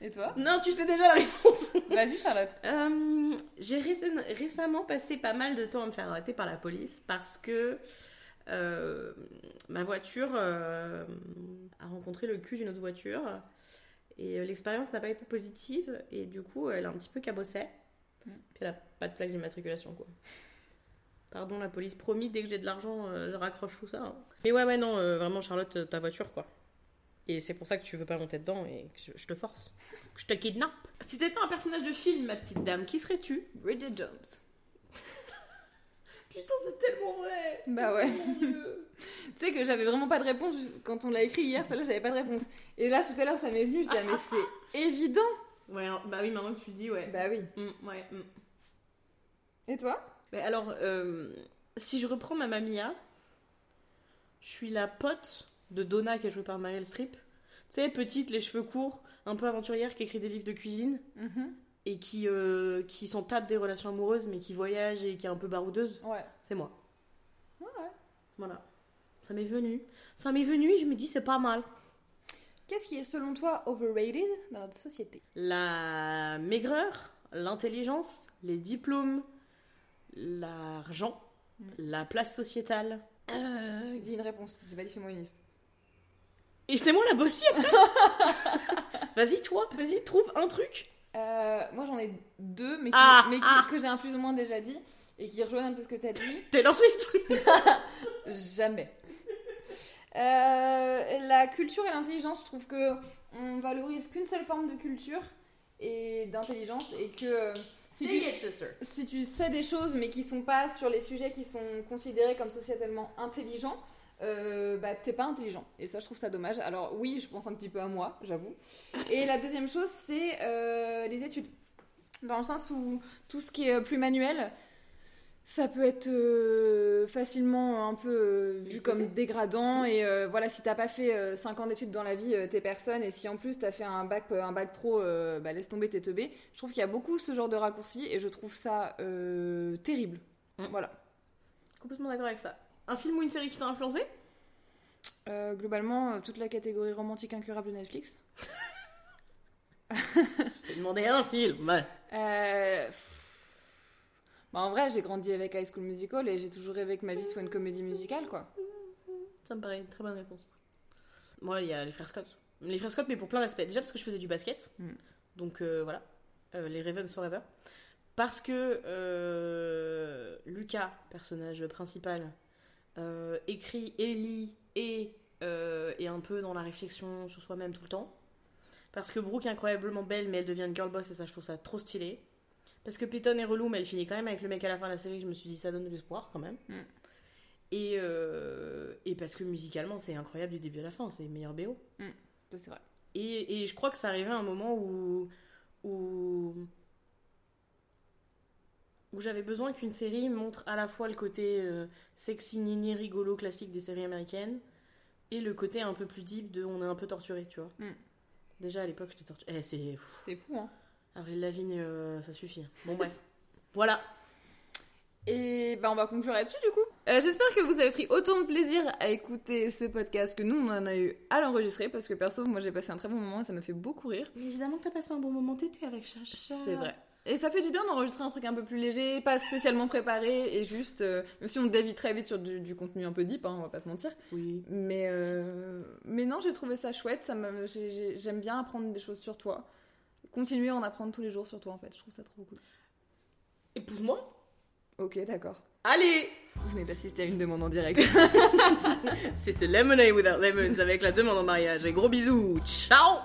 Et toi? Non, tu sais déjà la réponse. Vas-y, Charlotte. Euh, J'ai récem- récemment passé pas mal de temps à me faire arrêter par la police parce que euh, ma voiture euh, a rencontré le cul d'une autre voiture et euh, l'expérience n'a pas été positive et du coup elle a un petit peu cabossé. Mm. Puis elle a pas de plaque d'immatriculation quoi. Pardon la police, promis dès que j'ai de l'argent euh, je raccroche tout ça. hein. Mais ouais ouais non euh, vraiment Charlotte ta voiture quoi. Et c'est pour ça que tu veux pas monter dedans et que je, je te force. Que je te kidnappe. Si t'étais un personnage de film ma petite dame, qui serais-tu? Bridget Jones. Putain, c'est tellement vrai. Bah ouais. Mon Dieu. Tu sais que j'avais vraiment pas de réponse quand on l'a écrit hier, celle-là j'avais pas de réponse. Et là tout à l'heure ça m'est venu, je disais mais c'est évident. Ouais, hein, bah oui, maintenant que tu dis, ouais. Bah oui. Mm, ouais. mm. Et toi? Mais alors, euh, si je reprends ma mamia, je suis la pote de Donna qui est jouée par Meryl Streep. Tu sais, petite, les cheveux courts, un peu aventurière, qui écrit des livres de cuisine et qui, euh, qui s'en tape des relations amoureuses, mais qui voyage et qui est un peu baroudeuse. Ouais. C'est moi. Ouais. Voilà. Ça m'est venu. Ça m'est venu je me dis, c'est pas mal. Qu'est-ce qui est selon toi overrated dans notre société? La maigreur, l'intelligence, les diplômes, l'argent, Mm. la place sociétale. Je t'ai dit une réponse, j'ai pas une liste. Et c'est moi la bossier Vas-y toi, vas-y, trouve un truc. Euh, moi j'en ai deux, mais, qui- Ah, mais qui- ah. que j'ai un plus ou moins déjà dit et qui rejoignent un peu ce que t'as dit. Taylor Swift Jamais. Euh, la culture et l'intelligence, je trouve que on valorise qu'une seule forme de culture et d'intelligence et que euh, si tu sais des choses mais qui sont pas sur les sujets qui sont considérés comme sociétalement intelligents, euh, bah t'es pas intelligent. Et ça, je trouve ça dommage. Alors oui, je pense un petit peu à moi, j'avoue. Et la deuxième chose, c'est euh, les études. Dans le sens où tout ce qui est plus manuel, ça peut être euh, facilement un peu euh, vu comme dégradant. Et euh, voilà, si t'as pas fait 5 ans d'études dans la vie, t'es personne. Et si en plus t'as fait un bac, un bac pro, bah, laisse tomber, t'es teubé. Je trouve qu'il y a beaucoup ce genre de raccourcis et je trouve ça terrible. Mm. Voilà. Complètement d'accord avec ça. Un film ou une série qui t'a influencé? Globalement, toute la catégorie romantique incurable de Netflix. Je t'ai demandé un film. Ouais. Euh, pff, bah, en vrai, j'ai grandi avec High School Musical et j'ai toujours rêvé que ma vie soit une comédie musicale, quoi. Ça me paraît une très bonne réponse. Moi, il y a les frères Scott. Les frères Scott, mais pour plein d'aspects. Déjà parce que je faisais du basket. Mm. Donc euh, voilà. Euh, les Ravens Forever. Parce que euh, Lucas, personnage principal, euh, écrit et lit et est un peu dans la réflexion sur soi-même tout le temps. Parce que Brooke est incroyablement belle, mais elle devient une girl boss et ça, je trouve ça trop stylé. Parce que Peyton est relou, mais elle finit quand même avec le mec à la fin de la série. Je me suis dit, ça donne de l'espoir quand même. Mm. Et, euh, et parce que musicalement, c'est incroyable du début à la fin, c'est le meilleur BO. Ça, c'est vrai. Et, et je crois que ça arrivait à un moment où, où, où j'avais besoin qu'une série montre à la fois le côté euh, sexy, nini, rigolo, classique des séries américaines et le côté un peu plus deep de on est un peu torturé, tu vois. Mm. Déjà à l'époque, j'étais torturée. Eh, c'est. C'est fou, hein. Avril Lavigne, euh, ça suffit. Bon, bref. voilà. Et bah, on va conclure là-dessus, du coup. Euh, J'espère que vous avez pris autant de plaisir à écouter ce podcast que nous, on en a eu à l'enregistrer, parce que perso, moi, j'ai passé un très bon moment et ça m'a fait beaucoup rire. Mais évidemment que t'as passé un bon moment, t'étais avec Chacha. C'est vrai. Et ça fait du bien d'enregistrer un truc un peu plus léger, pas spécialement préparé, et juste, euh, même si on dévie très vite sur du, du contenu un peu deep, hein, on va pas se mentir. Oui. Mais, euh, mais non, j'ai trouvé ça chouette, ça j'aime bien apprendre des choses sur toi. Continuer à en apprendre tous les jours sur toi, en fait, je trouve ça trop cool. Épouse-moi. Ok, d'accord. Allez Vous venez d'assister à une demande en direct. C'était Lemonade Without Lemons avec la demande en mariage. Et gros bisous. Ciao